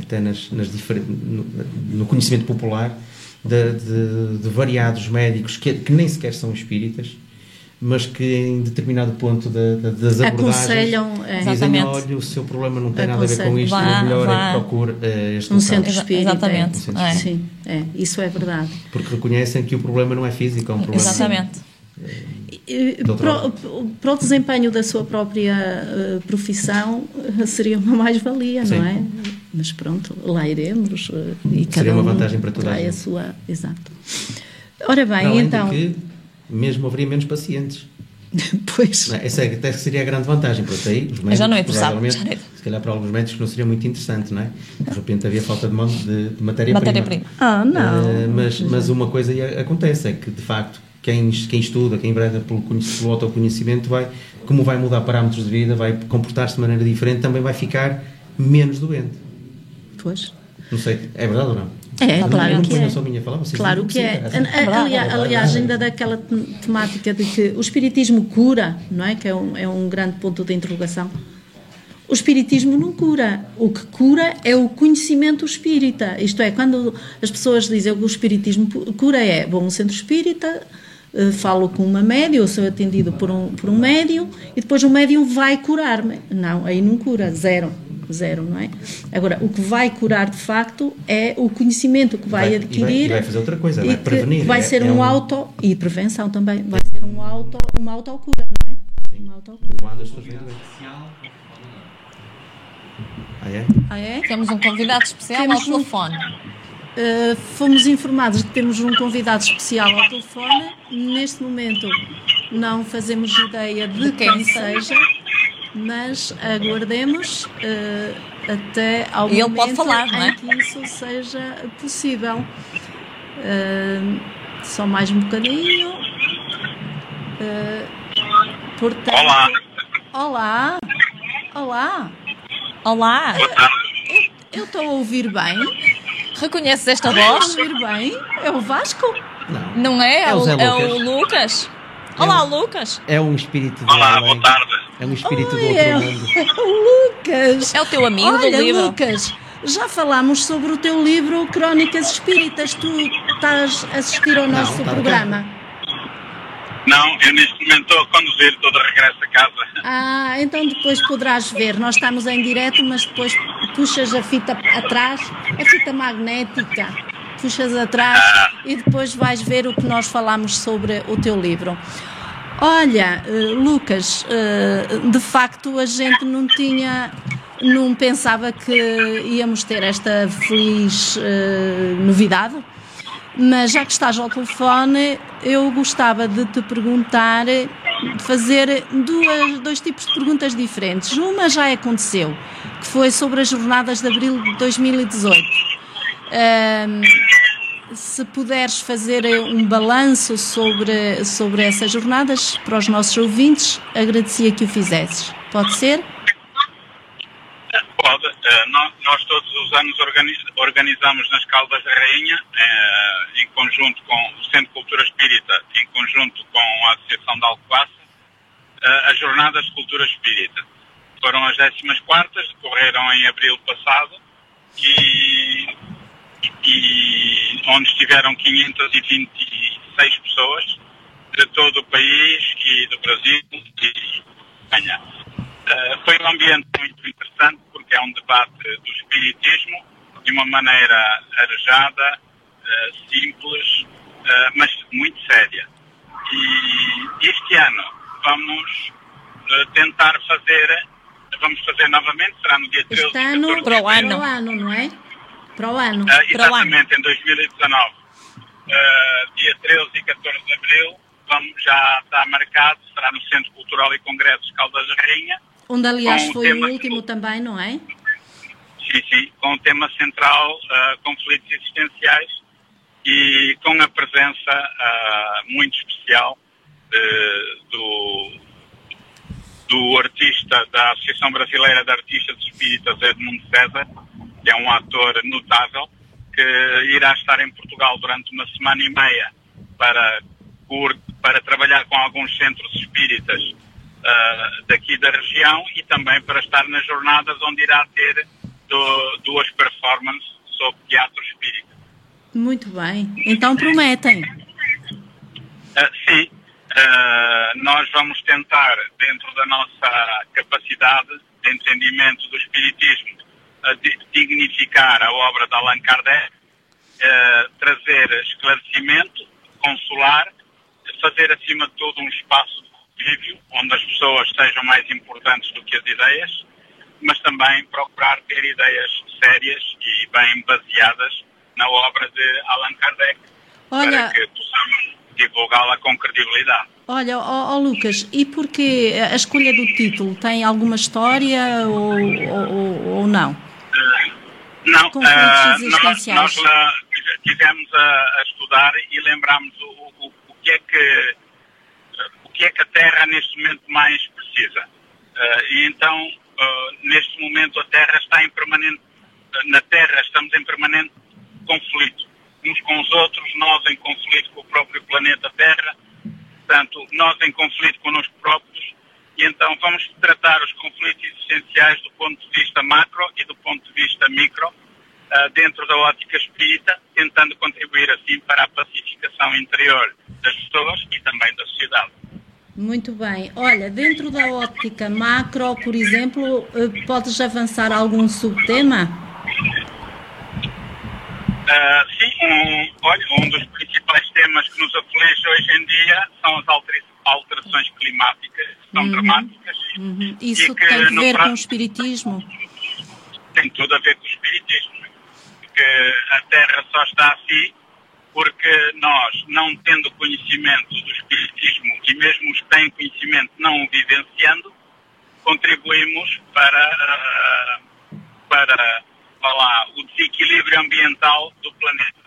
até nas, nas no, no, conhecimento popular de, de, de variados médicos que, que, nem sequer são espíritas mas que em determinado ponto da, da, das abordagens é. dizem, olha, o seu problema não tem nada a ver com isto, vá, o melhor vá. é que procure uh, este um centro espírita. Exatamente. É. Um centro é. Sim, é, isso é verdade. Porque reconhecem que o problema não é físico, é um problema... Exatamente. Para, para, o desempenho da sua própria uh, profissão seria uma mais-valia, não é? Mas pronto, lá iremos. Uh, e seria cada uma vantagem para toda a gente. A sua, exato. Ora bem, então mesmo haveria menos pacientes. pois. Não, essa é, até seria a grande vantagem, porque aí os médicos, já não é provavelmente, é. se calhar para alguns médicos não seria muito interessante, não é? De repente havia falta de, de, de matéria-prima. Matéria ah, não. Uh, mas, mas uma coisa acontece, é que de facto quem, quem estuda, quem brega pelo, pelo autoconhecimento vai, como vai mudar parâmetros de vida, vai comportar-se de maneira diferente, também vai ficar menos doente. Pois. Não sei, é verdade ou não? É, não, claro que é. Só minha falar, claro que é. Aliás, aliás, ainda daquela temática de que o espiritismo cura, não é? Que é um, é um grande ponto de interrogação. O espiritismo não cura. O que cura é o conhecimento espírita. Isto é, quando as pessoas dizem que o espiritismo cura é, bom, um centro espírita, falo com uma médium, ou sou atendido por um, por um médium, e depois o médium vai curar-me. Não, aí não cura, zero zero, não é? Agora, o que vai curar de facto é o conhecimento que vai, vai adquirir. E vai, vai, fazer outra coisa, vai prevenir. Vai é, ser é um, um, auto. E prevenção também. Vai ser um auto, uma autocura, não é? Sim. Uma autocura. Quando as pessoas ah é? ah, é? Temos um convidado especial temos ao telefone. Uh, fomos informados de que temos um convidado especial ao telefone. Neste momento não fazemos ideia de, de quem, quem seja mas aguardemos uh, até ao e momento falar, em é? que isso seja possível. Uh, só mais um bocadinho. Uh, portanto, olá. Olá. Olá. Olá. Eu estou a ouvir bem. Reconheces esta voz? Estou a ouvir bem. É o Vasco? Não. Não é? É o, é o, é o Lucas? Olá, Lucas. É um espírito do Olá, além. boa tarde. É um espírito Oi, do outro é, mundo. Lucas. É o teu amigo Olha, do livro. Lucas, já falámos sobre o teu livro Crónicas Espíritas. Tu estás a assistir ao nosso tá programa? Não, eu neste momento estou a conduzir, estou de regresso a casa. Ah, então depois poderás ver. Nós estamos em direto, mas depois puxas a fita atrás, a fita magnética, puxas atrás Ah. e depois vais ver o que nós falamos sobre o teu livro. Olha, eh, Lucas, eh, de facto a gente não tinha, não pensava que íamos ter esta feliz eh, novidade, mas já que estás ao telefone, eu gostava de te perguntar, de fazer duas, dois tipos de perguntas diferentes. Uma já aconteceu, que foi sobre as jornadas de abril de 2018. Ahm, se puderes fazer um balanço sobre, sobre essas jornadas para os nossos ouvintes, agradecia que o fizesses. Pode ser? Pode. Eh, nós, todos os anos organiz- organizamos nas Caldas da Rainha, eh, em conjunto com o Centro de Cultura Espírita, em conjunto com a Associação da Alcobaça, eh, as Jornadas de Cultura Espírita. Foram as 14 quartas, decorreram em abril passado e, e onde estiveram 526 pessoas de todo o país e do Brasil e Espanha. Uh, foi um ambiente muito interessante porque é um debate do espiritismo de uma maneira arejada, uh, simples, uh, mas muito séria. E este ano vamos tentar fazer, vamos fazer novamente, será no dia 13 Este ano, 14 para o de abril. ano. Para o ano, não é? Para o ano. Uh, Para o exatamente, em 2019, uh, dia 13 e 14 de abril, vamos, já está marcado, será no Centro Cultural e Congressos Caldas da Rainha, Onde, aliás, o foi o tema- último também, não é? sim, sim, com o tema central uh, conflitos existenciais e com a presença uh, muito especial de- do, do artista da Associação Brasileira de Artistas Espíritas, Edmundo César, que é um ator notável, que irá estar em Portugal durante uma semana e meia para, para trabalhar com alguns centros espíritas ah, daqui da região e também para estar nas jornadas onde irá ter do- duas performances sobre teatro espírita. Muito bem. Então prometem. Ah, sim, ah, nós vamos tentar, dentro da nossa capacidade de entendimento do Espiritismo, di- dignificar a obra de Allan Kardec, trazer esclarecimento, consolar, fazer acima de tudo um espaço de convívio, onde as pessoas sejam mais importantes do que as ideias, mas também procurar ter ideias sérias e bem baseadas na obra de Allan Kardec Olha, para que possamos divulgá-la com credibilidade. olha, Lucas, e porquê a escolha do título? Tem alguma história ou, ou- ou- não? Não, Conflitos ah, nós, nós tivemos a, a estudar e lembramos o, o, o que é que que é que a Terra neste momento mais precisa. Ah, e então, ah, neste momento a Terra está em permanente na Terra estamos em permanente conflito uns com os outros, nós em conflito com o próprio planeta Terra, portanto, nós em conflito connosco próprios, e então vamos tratar os conflitos existenciais do ponto de vista macro e do ponto de vista micro, dentro da ótica espírita, tentando contribuir assim para a pacificação interior das pessoas e também da sociedade. Muito bem. Olha, dentro da óptica macro, por exemplo, eh, podes avançar algum subtema? Ah, sim, um, olha, um dos principais temas que nos aflige hoje em dia são as altera- alterações climáticas, que são dramáticas. Uhum. Isso que tem a ver com o espiritismo? tem tudo a ver com o espiritismo. Que a Terra só está assim porque nós, não tendo conhecimento do espiritismo e mesmo os que têm conhecimento não o vivenciando, contribuímos para, para lá, o desequilíbrio ambiental do planeta.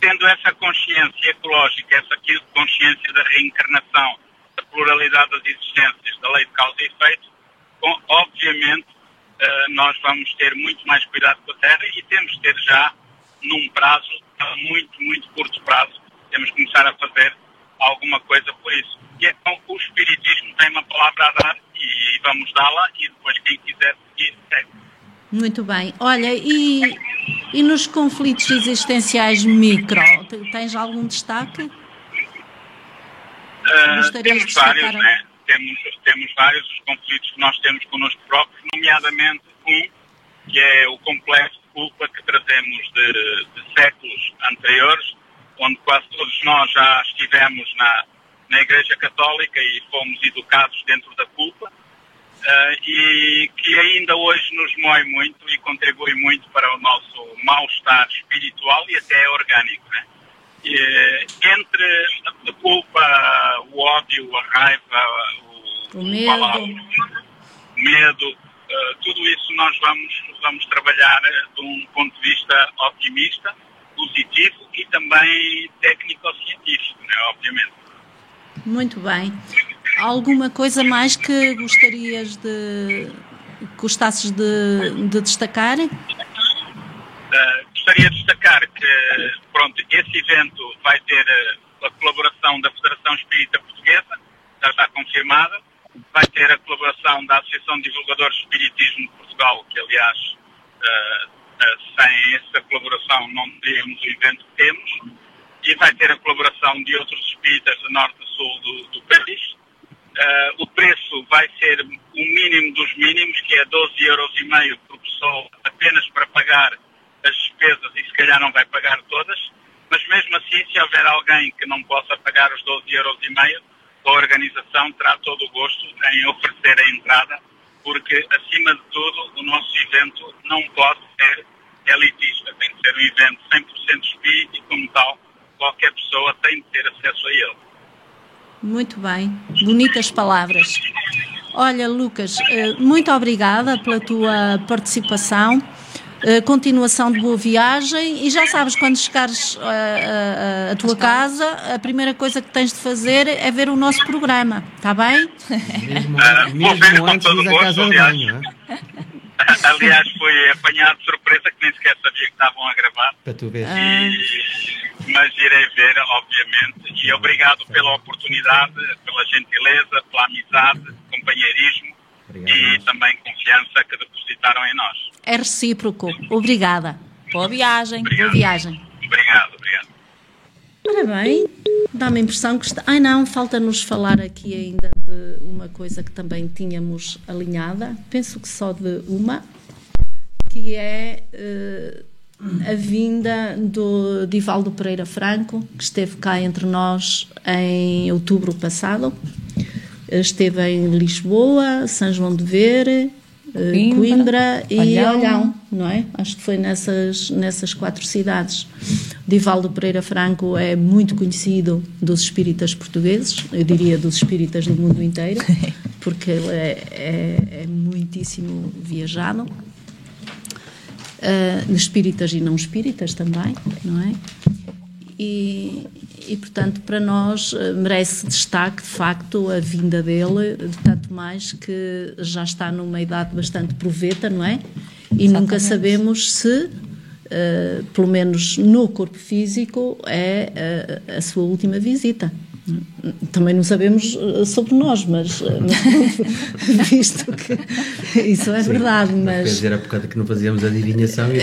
Tendo essa consciência ecológica, essa consciência da reencarnação, da pluralidade das existências, da lei de causa e efeito, com- obviamente eh, nós vamos ter muito mais cuidado com a Terra e temos de ter já num prazo, a muito, muito curto prazo, temos que começar a fazer alguma coisa por isso. E então o Espiritismo tem uma palavra a dar e vamos dá-la e depois quem quiser seguir, segue. Muito bem. Olha, e, e nos conflitos existenciais micro, tens algum destaque? Uh, temos vários, né? Temos, temos vários os conflitos que nós temos connosco próprios, nomeadamente um que é o complexo de culpa que trazemos de, de séculos anteriores, onde quase todos nós já estivemos na, na Igreja Católica e fomos educados dentro da culpa, uh, e que ainda hoje nos moe muito e contribui muito para o nosso mal-estar espiritual e até orgânico. Né? E, eh, entre a culpa, o ódio, a raiva, o, o medo, o medo uh, tudo isso nós vamos, vamos trabalhar de um ponto de vista otimista, positivo e também técnico-científico, né, obviamente. Muito bem. Alguma coisa mais que gostarias de gostasses de, de destacar? Uh, gostaria de destacar que pronto, esse evento vai ter a colaboração da Federação Espírita Portuguesa, já está confirmada, vai ter a colaboração da Associação de Divulgadores de Espiritismo de Portugal, que aliás uh, uh, sem essa colaboração não teríamos o evento que temos, e vai ter a colaboração de outros espíritas do norte e sul do, do país. Uh, o preço vai ser o mínimo dos mínimos, que é 12,5 euros por pessoa, apenas para pagar as despesas e se calhar não vai pagar todas. Mas mesmo assim, se houver alguém que não possa pagar os 12,5 euros, a organização terá todo o gosto em oferecer a entrada, porque, acima de tudo, o nosso evento não pode ser elitista, tem de ser um evento 100% espírita e, como tal, qualquer pessoa tem de ter acesso a ele. Muito bem, bonitas palavras. Olha, Lucas, eh, muito obrigada pela tua participação. Continuação de boa viagem e já sabes, quando chegares à eh, a tua casa, a primeira coisa que tens de fazer é ver o nosso programa, está bem? Mesmo, uh, mesmo antes de ir à casa de banho, Aliás, foi apanhado de surpresa que nem sequer sabia que estavam a gravar. Para tu ver. E, mas irei ver, obviamente. E obrigado pela oportunidade, pela gentileza, pela amizade, companheirismo Obrigado. e também confiança que depositaram em nós. É recíproco. Obrigada. Boa viagem. Obrigado. Boa viagem. Obrigado, obrigado. Ora bem, dá-me a impressão que está. Ai não, falta-nos falar aqui ainda de uma coisa que também tínhamos alinhada, penso que só de uma, que é uh, a vinda do Divaldo Pereira Franco, que esteve cá entre nós em outubro passado. Esteve em Lisboa, São João de Ver, Coimbra, Coimbra e Olhão. Olhão, não é? Acho que foi nessas, nessas quatro cidades. Divaldo Pereira Franco é muito conhecido dos espíritas portugueses, eu diria dos espíritas do mundo inteiro, porque ele é, é, é muitíssimo viajado. Uh, espíritas e não espíritas também, não é? E, e, portanto, para nós eh, merece destaque, de facto, a vinda dele, tanto mais que já está numa idade bastante proveta, não é? E Exatamente. nunca sabemos se, uh, pelo menos no corpo físico, é a, a sua última visita. Também não sabemos eh, sobre nós, mas, mas visto que isso é Sim, verdade. Mas dizer a bocado que não fazíamos adivinhação e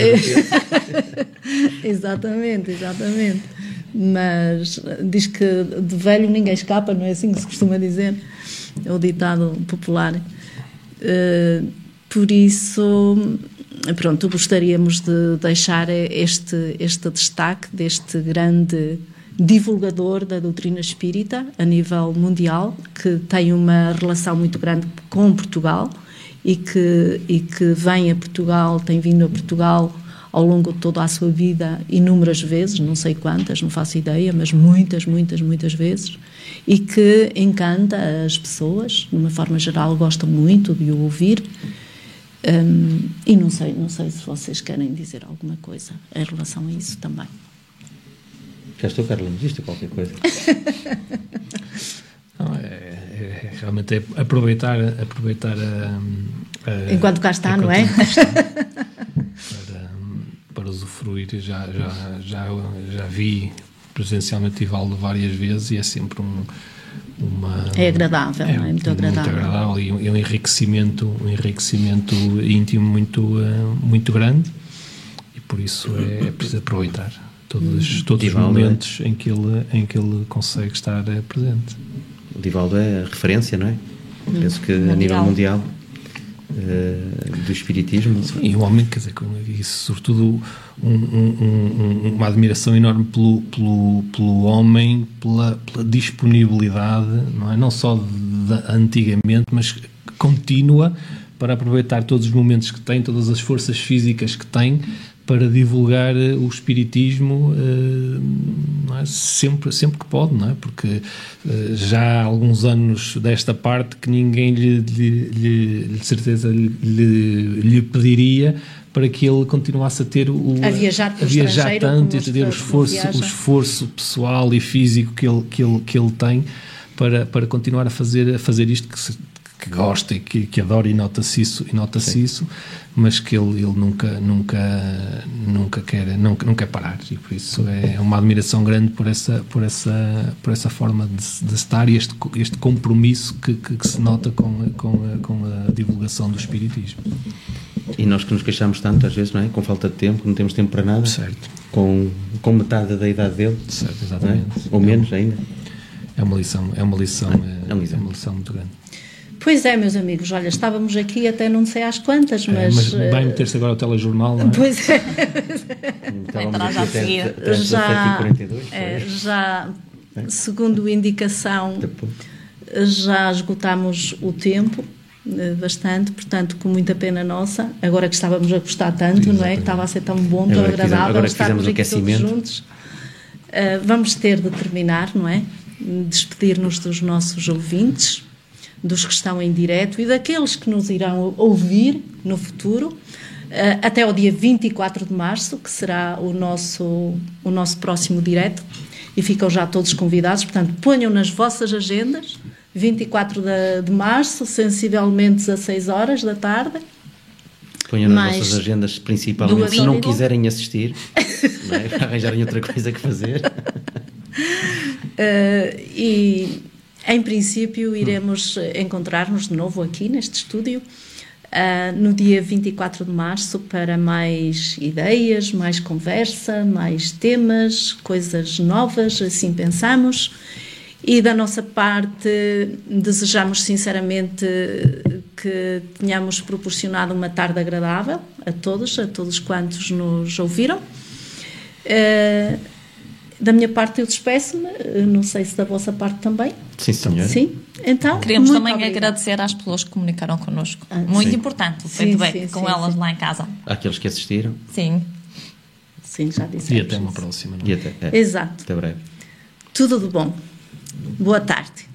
Exatamente, exatamente mas diz que de velho ninguém escapa, não é assim que se costuma dizer, é o ditado popular. Uh, por isso, pronto, gostaríamos de deixar este, este destaque deste grande divulgador da doutrina espírita a nível mundial, que tem uma relação muito grande com Portugal e que, e que vem a Portugal, tem vindo a Portugal ao longo de toda a sua vida inúmeras vezes, não sei quantas, não faço ideia, mas muitas, muitas, muitas vezes, e que encanta as pessoas, de uma forma geral, gostam muito de o ouvir. Um, e não sei, não sei se vocês querem dizer alguma coisa em relação a isso também. Já estou, Carlinhos, isto qualquer coisa. não, é, é, realmente é aproveitar, aproveitar a, a, enquanto cá está, enquanto não é? para usufruir. Já, já, já, já vi presencialmente Divaldo várias vezes e é sempre um, uma... É agradável, é, é muito, agradável. Muito agradável e um, um, enriquecimento, um enriquecimento íntimo muito, uh, muito grande e por isso é, é preciso aproveitar todos, todos os momentos é? em, que ele, em que ele consegue estar eh, presente. O Divaldo é referência, não é? Penso que mundial. a nível mundial uh, do espiritismo. e o homem, quer dizer, isso, sobretudo um, um, uma admiração enorme pelo, pelo, pelo homem, pela, pela disponibilidade, não é? Não só de, antigamente, mas contínua para aproveitar todos os momentos que tem, todas as forças físicas que tem para divulgar eh, o espiritismo é? sempre, sempre que pode, não é? Porque eh, já há alguns anos desta parte que ninguém lhe, lhe, lhe de certeza lhe, lhe pediria para que ele continuasse a ter o a viajar, a viajar tanto e a ter o esforço, o esforço pessoal e físico que ele, que ele, que ele tem para, para continuar a fazer, a fazer isto que que gosta e que, que adora e nota-se isso, e nota isso mas que ele, ele nunca, nunca, nunca, quer, nunca, quer parar e por isso é uma admiração grande por essa, por essa, por essa forma de, de estar e este, este compromisso que, que, que se nota com, com, com a divulgação do Espiritismo. E nós que nos queixamos tanto, às vezes, não é? Com falta de tempo, não temos tempo para nada. Certo. Com, com metade da idade dele. Certo, exatamente. É? Ou menos ainda. É uma lição, é uma lição, é, é, é uma lição muito grande. Pois é, meus amigos, olha, estávamos aqui até não sei às quantas, mas. É, mas vai meter-se agora o telejornal, não é? Pois é. Estávamos aqui até, até já, 42, é, já, segundo indicação, já esgotámos o tempo eh, bastante, portanto, com muita pena nossa, agora que estávamos a gostar tanto, Exatamente. não é? Que estava a ser tão bom, tão agora agradável agora estarmos aqui todos juntos. Uh, vamos ter de terminar, não é? Despedir-nos dos nossos ouvintes dos que estão em direto e daqueles que nos irão ouvir no futuro, eh, até o dia 24 de março, que será o nosso, o nosso próximo direto, e ficam já todos convidados, portanto, ponham nas vossas agendas, 24 de, de março, sensivelmente 16 horas da tarde. Ponham nas vossas agendas, principalmente, se não quiserem assistir, não é? arranjarem outra coisa que fazer. Uh, e em princípio, iremos encontrar-nos de novo aqui neste estúdio uh, no dia 24 de março para mais ideias, mais conversa, mais temas, coisas novas, assim pensamos. E da nossa parte, desejamos sinceramente que tenhamos proporcionado uma tarde agradável a todos, a todos quantos nos ouviram. Uh, da minha parte, eu despeço-me. Não sei se da vossa parte também. Sim, senhor. Sim. Então, Queremos também obrigada. agradecer às pessoas que comunicaram connosco. Ah, muito sim. importante o feedback sim, sim, com elas lá em casa. Aqueles que assistiram. Sim. Sim, já disse. E até uma próxima. Não? É? E até, é. Exato. Até breve. Tudo de bom. Boa tarde.